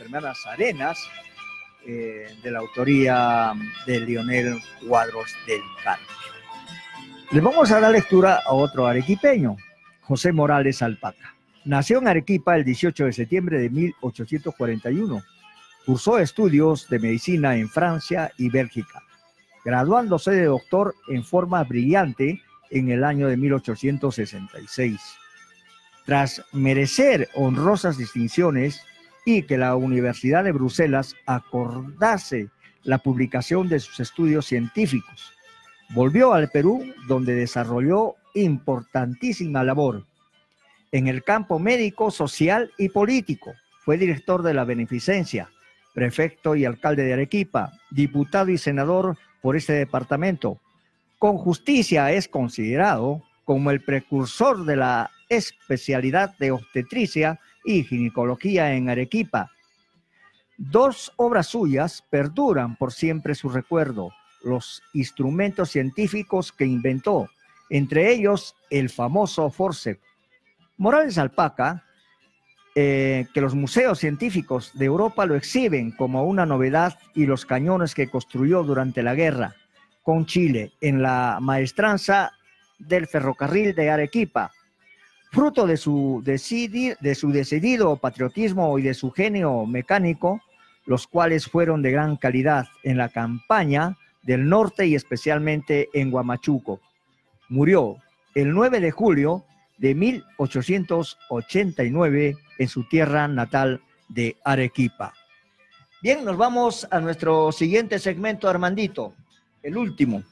Hermanas Arenas, eh, de la autoría de Lionel Cuadros del Carpio. Les vamos a dar lectura a otro arequipeño, José Morales Alpaca. Nació en Arequipa el 18 de septiembre de 1841. Cursó estudios de medicina en Francia y Bélgica, graduándose de doctor en forma brillante en el año de 1866. Tras merecer honrosas distinciones y que la Universidad de Bruselas acordase la publicación de sus estudios científicos, volvió al Perú donde desarrolló importantísima labor en el campo médico, social y político. Fue director de la Beneficencia, prefecto y alcalde de Arequipa, diputado y senador por este departamento. Con justicia es considerado como el precursor de la especialidad de obstetricia y ginecología en Arequipa. Dos obras suyas perduran por siempre su recuerdo, los instrumentos científicos que inventó, entre ellos el famoso forceps. Morales Alpaca, eh, que los museos científicos de Europa lo exhiben como una novedad y los cañones que construyó durante la guerra con Chile en la maestranza del ferrocarril de Arequipa, fruto de su, decidi- de su decidido patriotismo y de su genio mecánico, los cuales fueron de gran calidad en la campaña del norte y especialmente en Huamachuco. Murió el 9 de julio de 1889 en su tierra natal de Arequipa. Bien, nos vamos a nuestro siguiente segmento, Armandito, el último.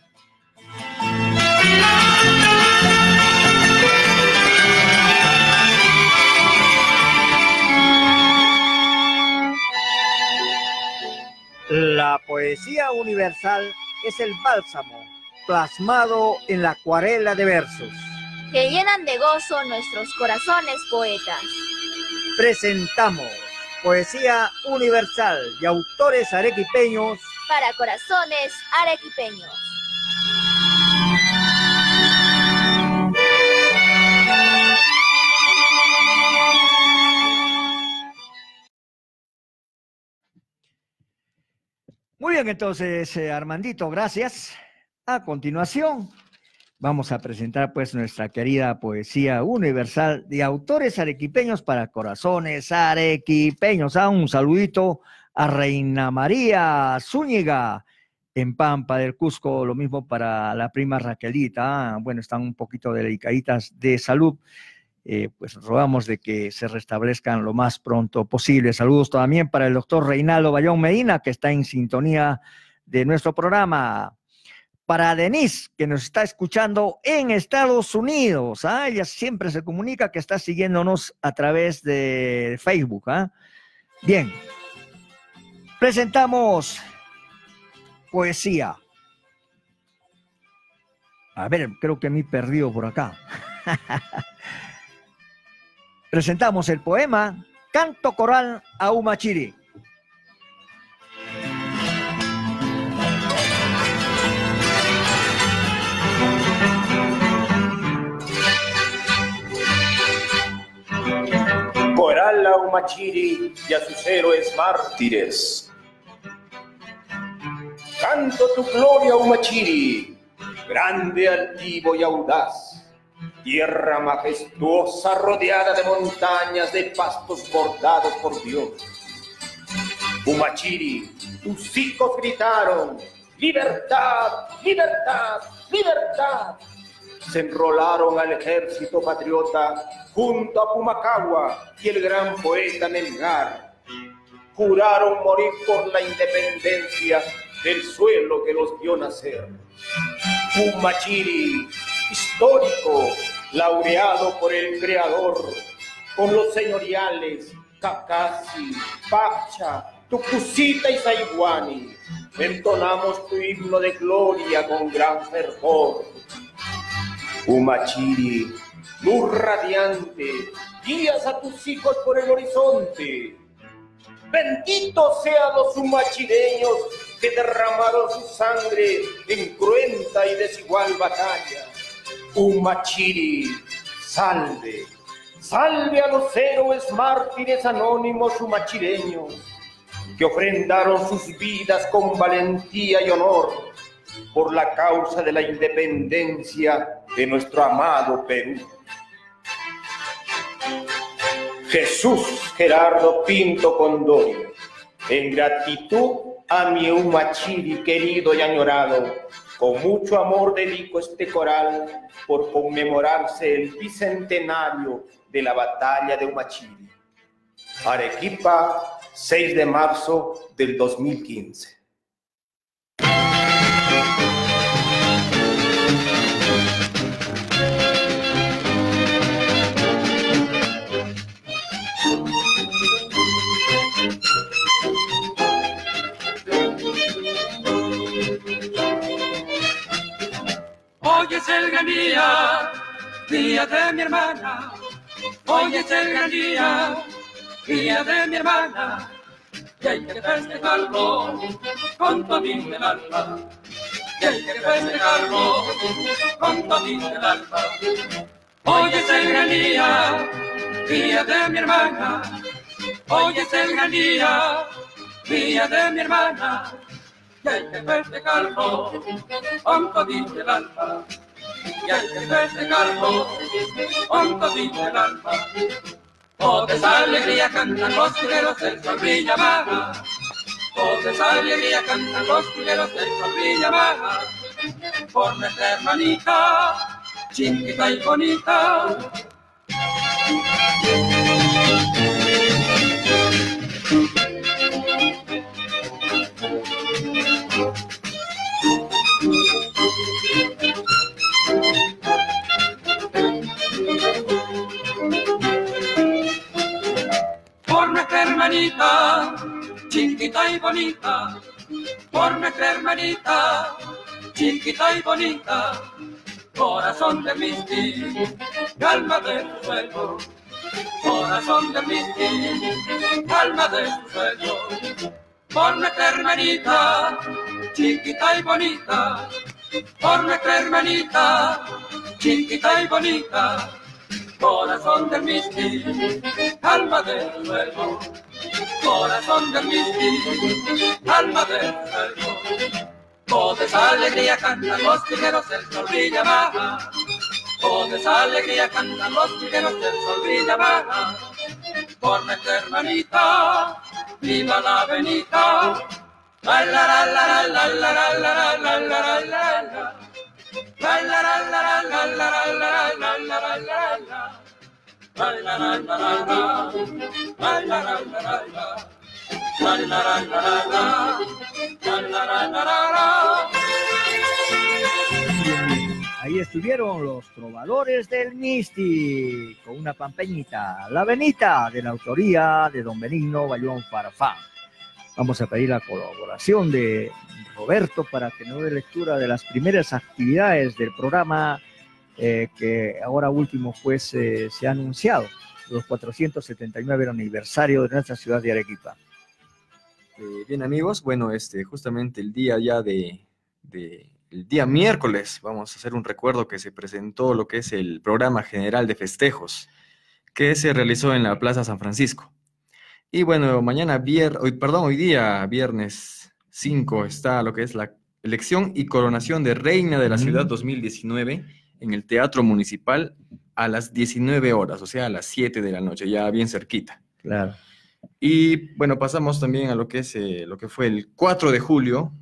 La poesía universal es el bálsamo plasmado en la acuarela de versos. que llenan de gozo nuestros corazones poetas. Presentamos poesía universal de autores arequipeños Para corazones arequipeños. Muy bien, entonces, eh, Armandito, gracias. A continuación, vamos a presentar pues nuestra querida poesía universal de autores arequipeños para corazones arequipeños. Ah, un saludito a Reina María Zúñiga en Pampa del Cusco, lo mismo para la prima Raquelita. Ah, bueno, están un poquito delicaditas de salud. Eh, pues rogamos de que se restablezcan lo más pronto posible. Saludos también para el doctor Reinaldo Bayón Medina, que está en sintonía de nuestro programa. Para Denise, que nos está escuchando en Estados Unidos. ¿ah? Ella siempre se comunica que está siguiéndonos a través de Facebook. ¿ah? Bien, presentamos poesía. A ver, creo que me he perdido por acá. presentamos el poema Canto Coral a Umachiri. Coral a Umachiri y a sus héroes mártires. Canto tu gloria, Umachiri, grande, altivo y audaz. Tierra majestuosa rodeada de montañas de pastos bordados por Dios. Humachiri, tus hijos gritaron, libertad, libertad, libertad. Se enrolaron al ejército patriota junto a Pumacagua y el gran poeta Melgar. Juraron morir por la independencia del suelo que los vio nacer. Humachiri, histórico, laureado por el Creador, con los señoriales Kakashi, Pacha, Tucusita y Saiwani, entonamos tu himno de gloria con gran fervor. Humachiri, luz radiante, guías a tus hijos por el horizonte. Benditos sean los humachireños que derramaron su sangre en cruenta y desigual batalla. Humachiri, salve, salve a los héroes mártires anónimos humachireños que ofrendaron sus vidas con valentía y honor por la causa de la independencia de nuestro amado Perú. Jesús Gerardo Pinto Condorio, en gratitud a mi Humachiri querido y añorado, con mucho amor dedico este coral por conmemorarse el bicentenario de la batalla de Humachiri. Arequipa, 6 de marzo del 2015. El día, día de mi hermana. Hoy es el gran día, día de mi hermana. Y hay que festejarlo con todín el alma. Y hay que festejarlo con todín el alma. Hoy es el gran día, día de mi hermana. Hoy es el gran día, día de mi hermana. Y hay que festejarlo con todín el alma y al que no de cargo, hondo dice el alma. Voces alegría cantan los culeros del sol brilla baja. Alegría cantan los culeros del sol brilla baja. Por nuestra hermanita, chiquita y bonita. Hermanita, chiquita y bonita, por nuestra hermanita, chiquita y bonita, corazón de misti, alma de tu suelo, corazón de misti, alma de tu suelo, por nuestra hermanita, chiquita y bonita, por nuestra hermanita, chiquita y bonita, corazón del misti, alma del suelo, corazón del misti, alma del. Toda esa alegría cantan los tigueros, el sol brilla baja. Esa alegría cantan los tigueros, el sol brilla baja. Por nuestra hermanita, viva la la la la la. Ahí estuvieron los trovadores del Misti, con una pampeñita, la Benita, de la autoría de don Benigno Bayón Farfán. Vamos a pedir la colaboración de Roberto para que nos dé lectura de las primeras actividades del programa eh, que ahora último pues eh, se ha anunciado, los 479 aniversario de nuestra ciudad de Arequipa. Eh, bien amigos, bueno, este, justamente el día ya de, de- el día miércoles vamos a hacer un recuerdo que se presentó lo que es el programa general de festejos que se realizó en la Plaza San Francisco. Y bueno, mañana vier, hoy, perdón, hoy día viernes 5 está lo que es la elección y coronación de reina de la ciudad 2019 en el Teatro Municipal a las 19 horas, o sea, a las 7 de la noche, ya bien cerquita. Claro. Y bueno, pasamos también a lo que, es, eh, lo que fue el 4 de julio,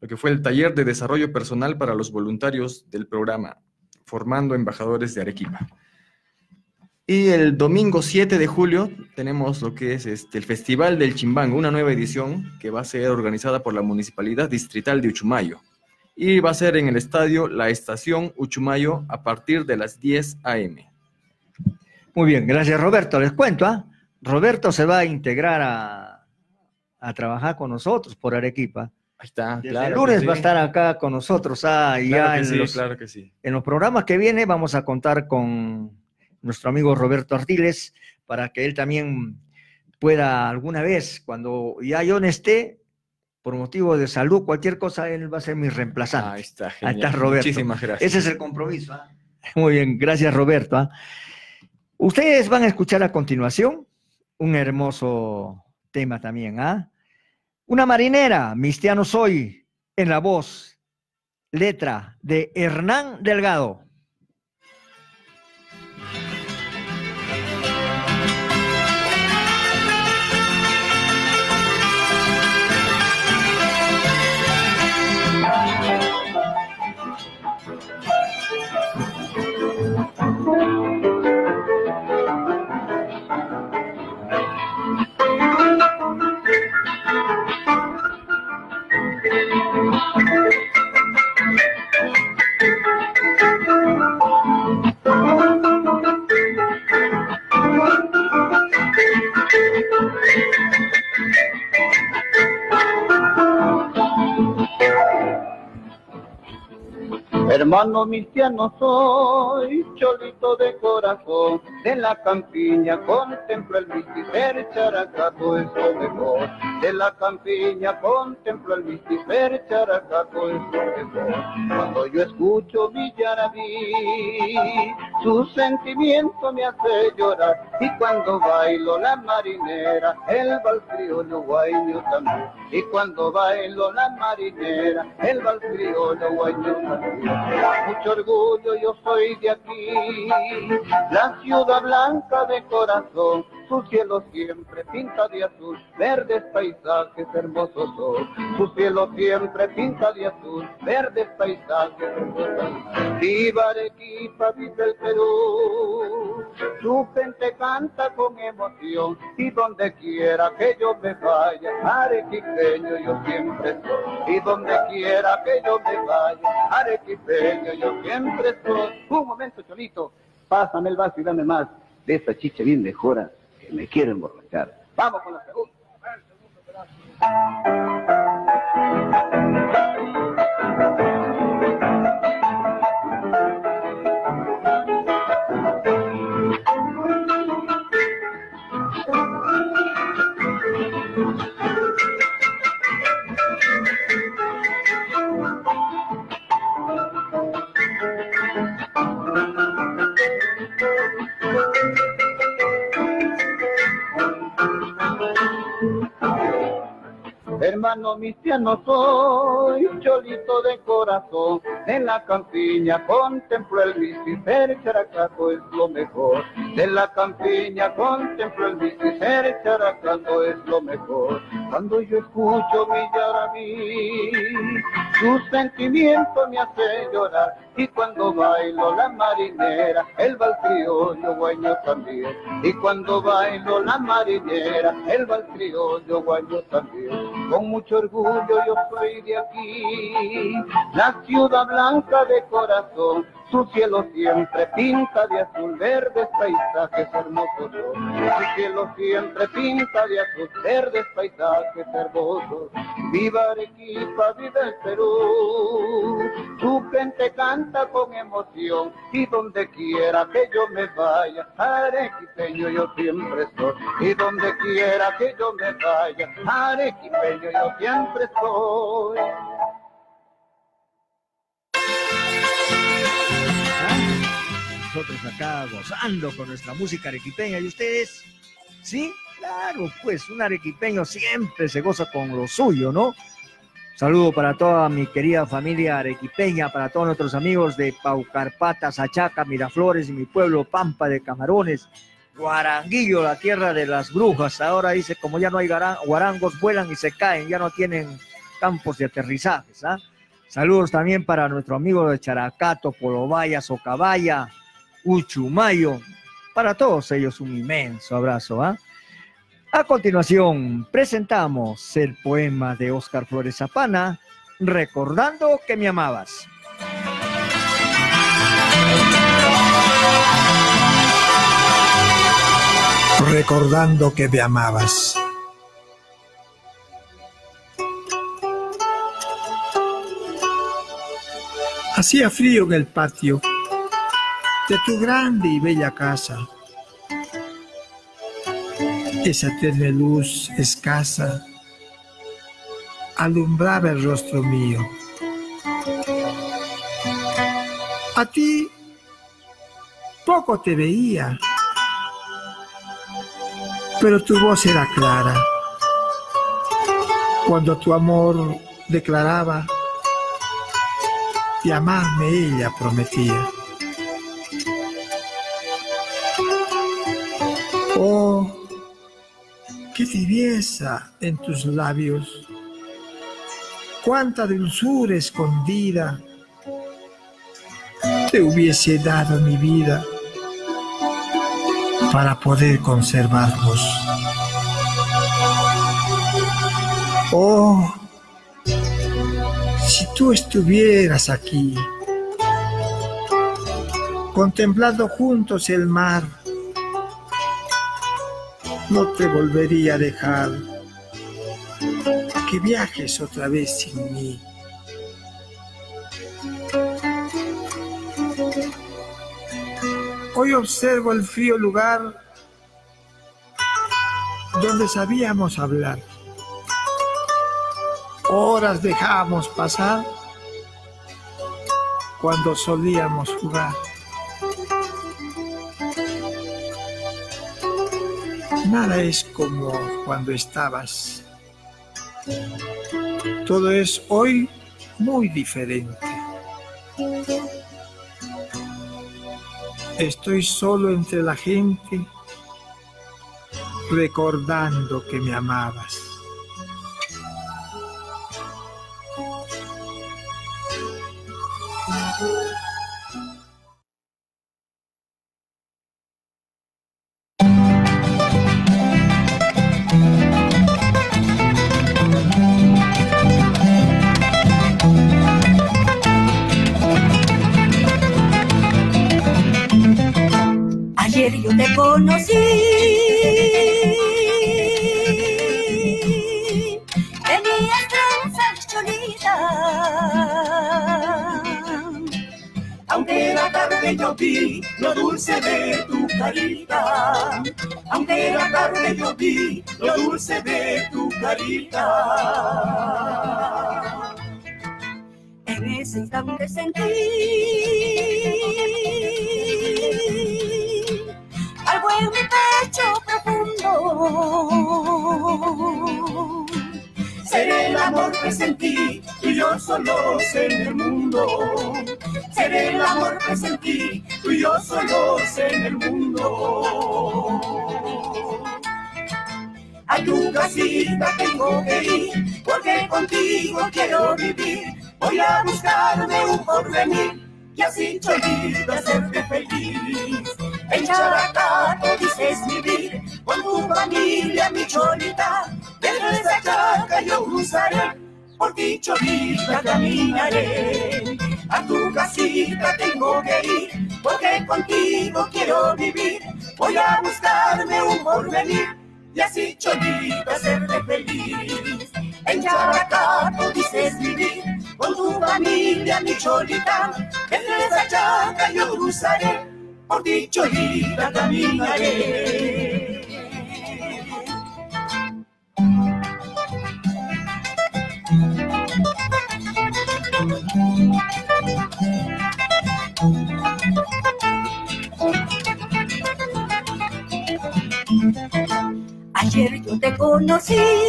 lo que fue el taller de desarrollo personal para los voluntarios del programa Formando Embajadores de Arequipa. Y el domingo 7 de julio tenemos lo que es este, el Festival del Chimbango, una nueva edición que va a ser organizada por la Municipalidad Distrital de Uchumayo. Y va a ser en el estadio La Estación Uchumayo a partir de las 10 a.m. Muy bien, gracias Roberto. Les cuento, ¿ah? Roberto se va a integrar a, a trabajar con nosotros por Arequipa. Ahí está, Desde claro el lunes sí. va a estar acá con nosotros. Ah, y Claro ya en, sí, los, claro que sí. en los programas que viene vamos a contar con nuestro amigo Roberto Artiles para que él también pueda alguna vez, cuando ya yo no esté, por motivo de salud, cualquier cosa, él va a ser mi reemplazante. Ahí está, Ahí genial. está Roberto. Muchísimas gracias. Ese es el compromiso. ¿ah? Muy bien, gracias Roberto. ¿ah? Ustedes van a escuchar a continuación un hermoso tema también. ¿ah? Una marinera, Mistiano Soy, en la voz, letra de Hernán Delgado. Hermano cristiano soy, cholito de corazón, de la campiña contemplo el mistifer, characato es lo mejor. De la campiña contemplo el mistifer, characato es lo mejor. Cuando yo escucho Villarabí, su sentimiento me hace llorar. Y cuando bailo la marinera, el bal criollo guayo también. Y cuando bailo la marinera, el bal criollo guayo también. Mucho orgullo yo soy de aquí, la ciudad blanca de corazón, su cielo siempre pinta de azul, verdes paisajes hermosos son, su cielo siempre pinta de azul, verdes paisajes hermosos. Viva Arequipa, viva el Perú, su gente canta con emoción y donde quiera que yo me vaya, arequipeño yo siempre soy, y donde quiera que yo me vaya, arequipeño yo siempre soy. Un momento, Cholito, pásame el vaso y dame más de esa chicha bien de jora me quiero emborrachar. Vamos con la segunda. Hermano cristiano soy, cholito de corazón, en la campiña contemplo el mistifer, characato es lo mejor. De la campiña contemplo el mistifer, characato es lo mejor. Cuando yo escucho mi yarabí, su sentimiento me hace llorar. Y cuando bailo la marinera, el bal criollo guaño también. Y cuando bailo la marinera, el bal criollo guaño también. Con mucho orgullo yo soy de aquí, la ciudad blanca de corazón. Su cielo siempre pinta de azul, verdes paisajes hermosos. Su cielo siempre pinta de azul, verdes paisajes hermosos. Viva Arequipa, viva el Perú. Su gente canta con emoción y donde quiera que yo me vaya, arequipeño yo siempre soy. Y donde quiera que yo me vaya, arequipeño yo siempre soy. Nosotros acá gozando con nuestra música arequipeña. ¿Y ustedes? ¿Sí? Claro, pues un arequipeño siempre se goza con lo suyo, ¿no? Saludo para toda mi querida familia arequipeña, para todos nuestros amigos de Paucarpata, Sachaca, Miraflores y mi pueblo Pampa de Camarones, Guaranguillo, la tierra de las brujas. Ahora dice, como ya no hay guarangos, vuelan y se caen, ya no tienen campos de aterrizajes. ¿ah? Saludos también para nuestro amigo de Characato, Polobaya, Socabaya, Uchumayo. Para todos ellos un inmenso abrazo. ¿ah? A continuación, presentamos el poema de Óscar Flores Zapana, Recordando que me amabas. recordando que me amabas. Hacía frío en el patio de tu grande y bella casa. Esa tenue luz escasa alumbraba el rostro mío. A ti poco te veía pero tu voz era clara. Cuando tu amor declaraba, y amarme ella prometía. En tus labios, cuánta dulzura escondida te hubiese dado mi vida para poder conservarlos. Oh, si tú estuvieras aquí, contemplando juntos el mar, no te volvería a dejar que viajes otra vez sin mí. Hoy observo el frío lugar donde sabíamos hablar. Horas dejamos pasar cuando solíamos jugar. Nada es como cuando estabas. Todo es hoy muy diferente. Estoy solo entre la gente recordando que me amabas. Conocí. Tenías. Aunque era tarde yo vi lo dulce de tu carita. Aunque era tarde yo vi lo dulce de tu carita. En ese instante sentí en mi pecho profundo. Seré el amor que sentí tú y yo solos en el mundo. Seré el amor que sentí tú y yo solos en el mundo. A tu casita tengo que ir, porque contigo quiero vivir. Voy a buscarme un porvenir y así cholita hacerte feliz. En Characato dices vivir con tu familia, mi cholita. Desde esa chaca yo cruzaré, por ti cholita caminaré. A tu casita tengo que ir, porque contigo quiero vivir. Voy a buscarme un porvenir y así cholita hacerte feliz. En Characato dices vivir con tu familia, mi cholita. Desde esa chaca yo cruzaré, por ti cholita caminaré. Ayer yo te conocí.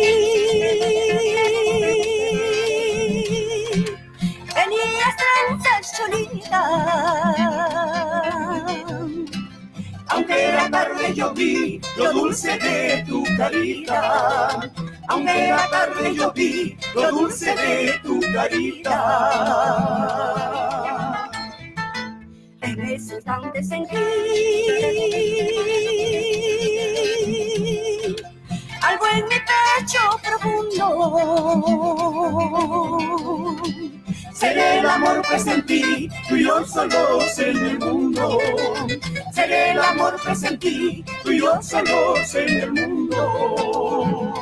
Yo vi lo dulce de tu carita, aunque la tarde yo vi lo dulce de tu carita. En ese instante sentí algo en mi pecho profundo. Seré el amor que sentí, tú y yo solos en el mundo. El amor que sentí, tú y yo solos en el mundo.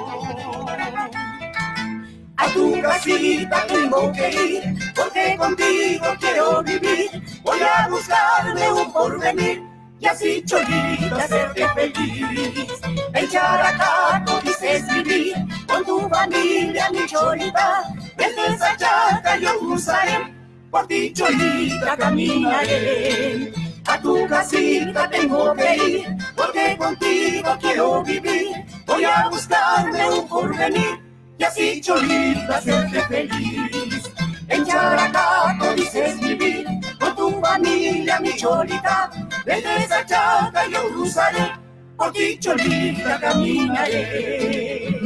A tu casita tengo que ir, porque contigo quiero vivir. Voy a buscarme un porvenir y así cholita hacerte feliz. En Characato dices vivir con tu familia, mi cholita. Desde esa chaca yo cruzaré, por ti cholita caminaré. A tu casita tengo que ir, porque contigo quiero vivir. Voy a buscarme un porvenir y así cholita hacerte feliz. En Characato dices vivir con tu familia, mi cholita. Desde esa chaca yo cruzaré, por ti cholita caminaré.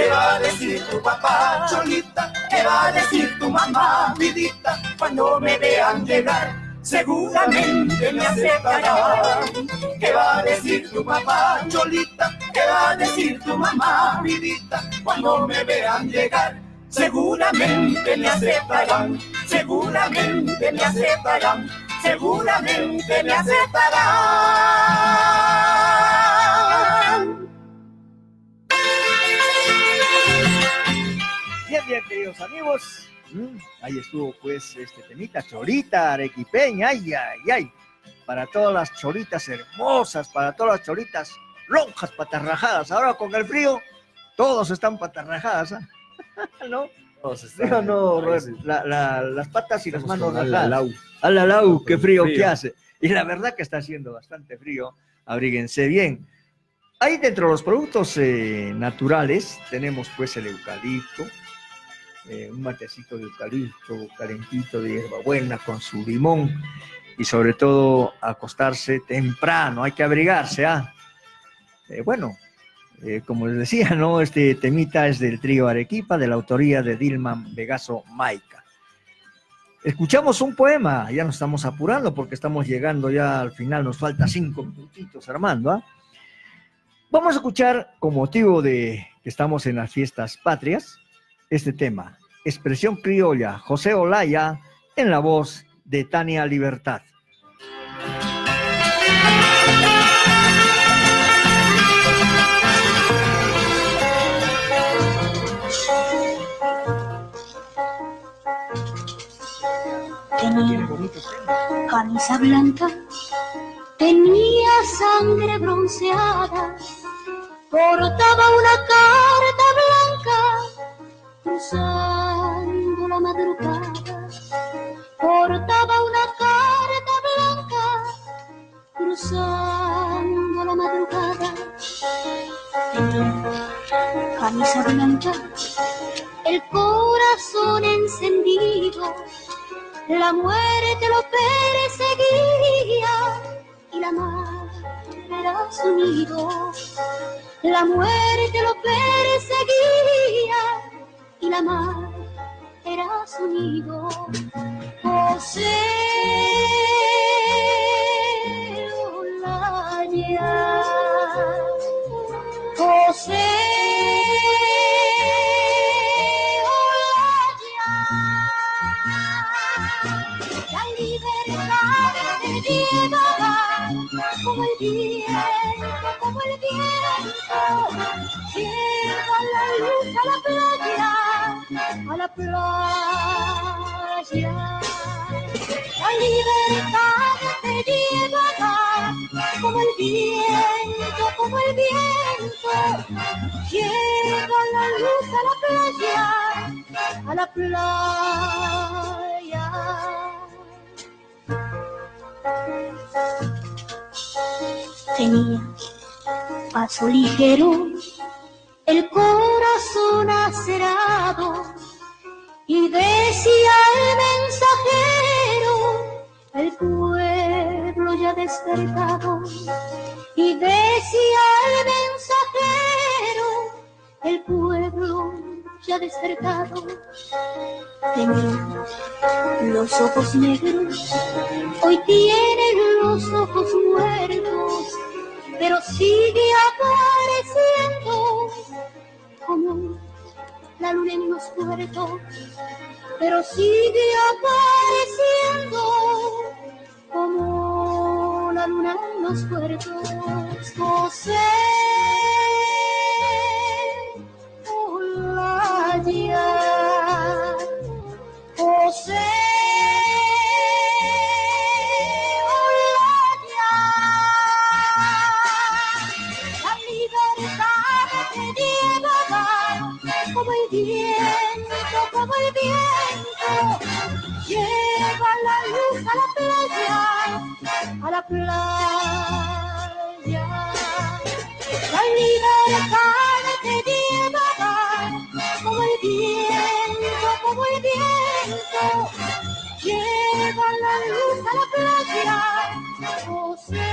¿Qué va a decir tu papá, cholita? ¿Qué va a decir tu mamá, vidita? Cuando me vean llegar, seguramente me aceptarán. ¿Qué va a decir tu papá, cholita? ¿Qué va a decir tu mamá, vidita? Cuando me vean llegar, seguramente me aceptarán. Seguramente me aceptarán. Seguramente me aceptarán. Bien, bien, queridos amigos. Mm, Ahí estuvo pues este temita, chorita, arequipeña, ay, ay, ay. Para todas las choritas hermosas, para todas las choritas lonjas, patarrajadas. Ahora con el frío, todos están patarrajadas, ¿ah? ¿no? No, no, Robert, la- la- las patas y las manos rajadas. alalau. Qué frío, frío. que hace. Y la verdad que está haciendo bastante frío. Abríguense bien. Ahí dentro de los productos eh, naturales tenemos pues el eucalipto, eh, un matecito de eucalipto calentito de hierbabuena con su limón y sobre todo acostarse temprano, hay que abrigarse, ¿ah? Eh, bueno, eh, como les decía, ¿no? Este temita es del trío Arequipa, de la autoría de Dilman Vegaso Maica. Escuchamos un poema, ya nos estamos apurando porque estamos llegando ya al final, nos falta cinco minutitos, Armando, ¿ah? Vamos a escuchar, con motivo de que estamos en las fiestas patrias, este tema, Expresión Criolla, José Olaya, en la voz de Tania Libertad. Tenía camisa blanca, tenía sangre bronceada, portaba una carta cruzando la madrugada, portaba una carta blanca cruzando la madrugada. Camisa blanca, el corazón encendido la muerte lo perseguía y la mar era su nido. La muerte lo perseguía y la mar era su nido. José Olaya, José la libertad te llevará como el viento, como el viento. Lleva la luz a la playa, a la playa. La libertad te llevará como el viento, como el viento. Lleva la luz a la playa, a la playa. Tenía paso ligero, el corazón acerado, y decía el mensajero, el pueblo ha despertado y decía el mensajero, el pueblo ya despertado. Tenía los ojos negros, hoy tienen los ojos muertos, pero sigue apareciendo como la luna en los puertos, pero sigue apareciendo como la luna en los puertos. José, Olaya, José. a la playa, a la playa. La libertad te llevará como el viento, como el viento. Lleva la luz a la playa, oh, José.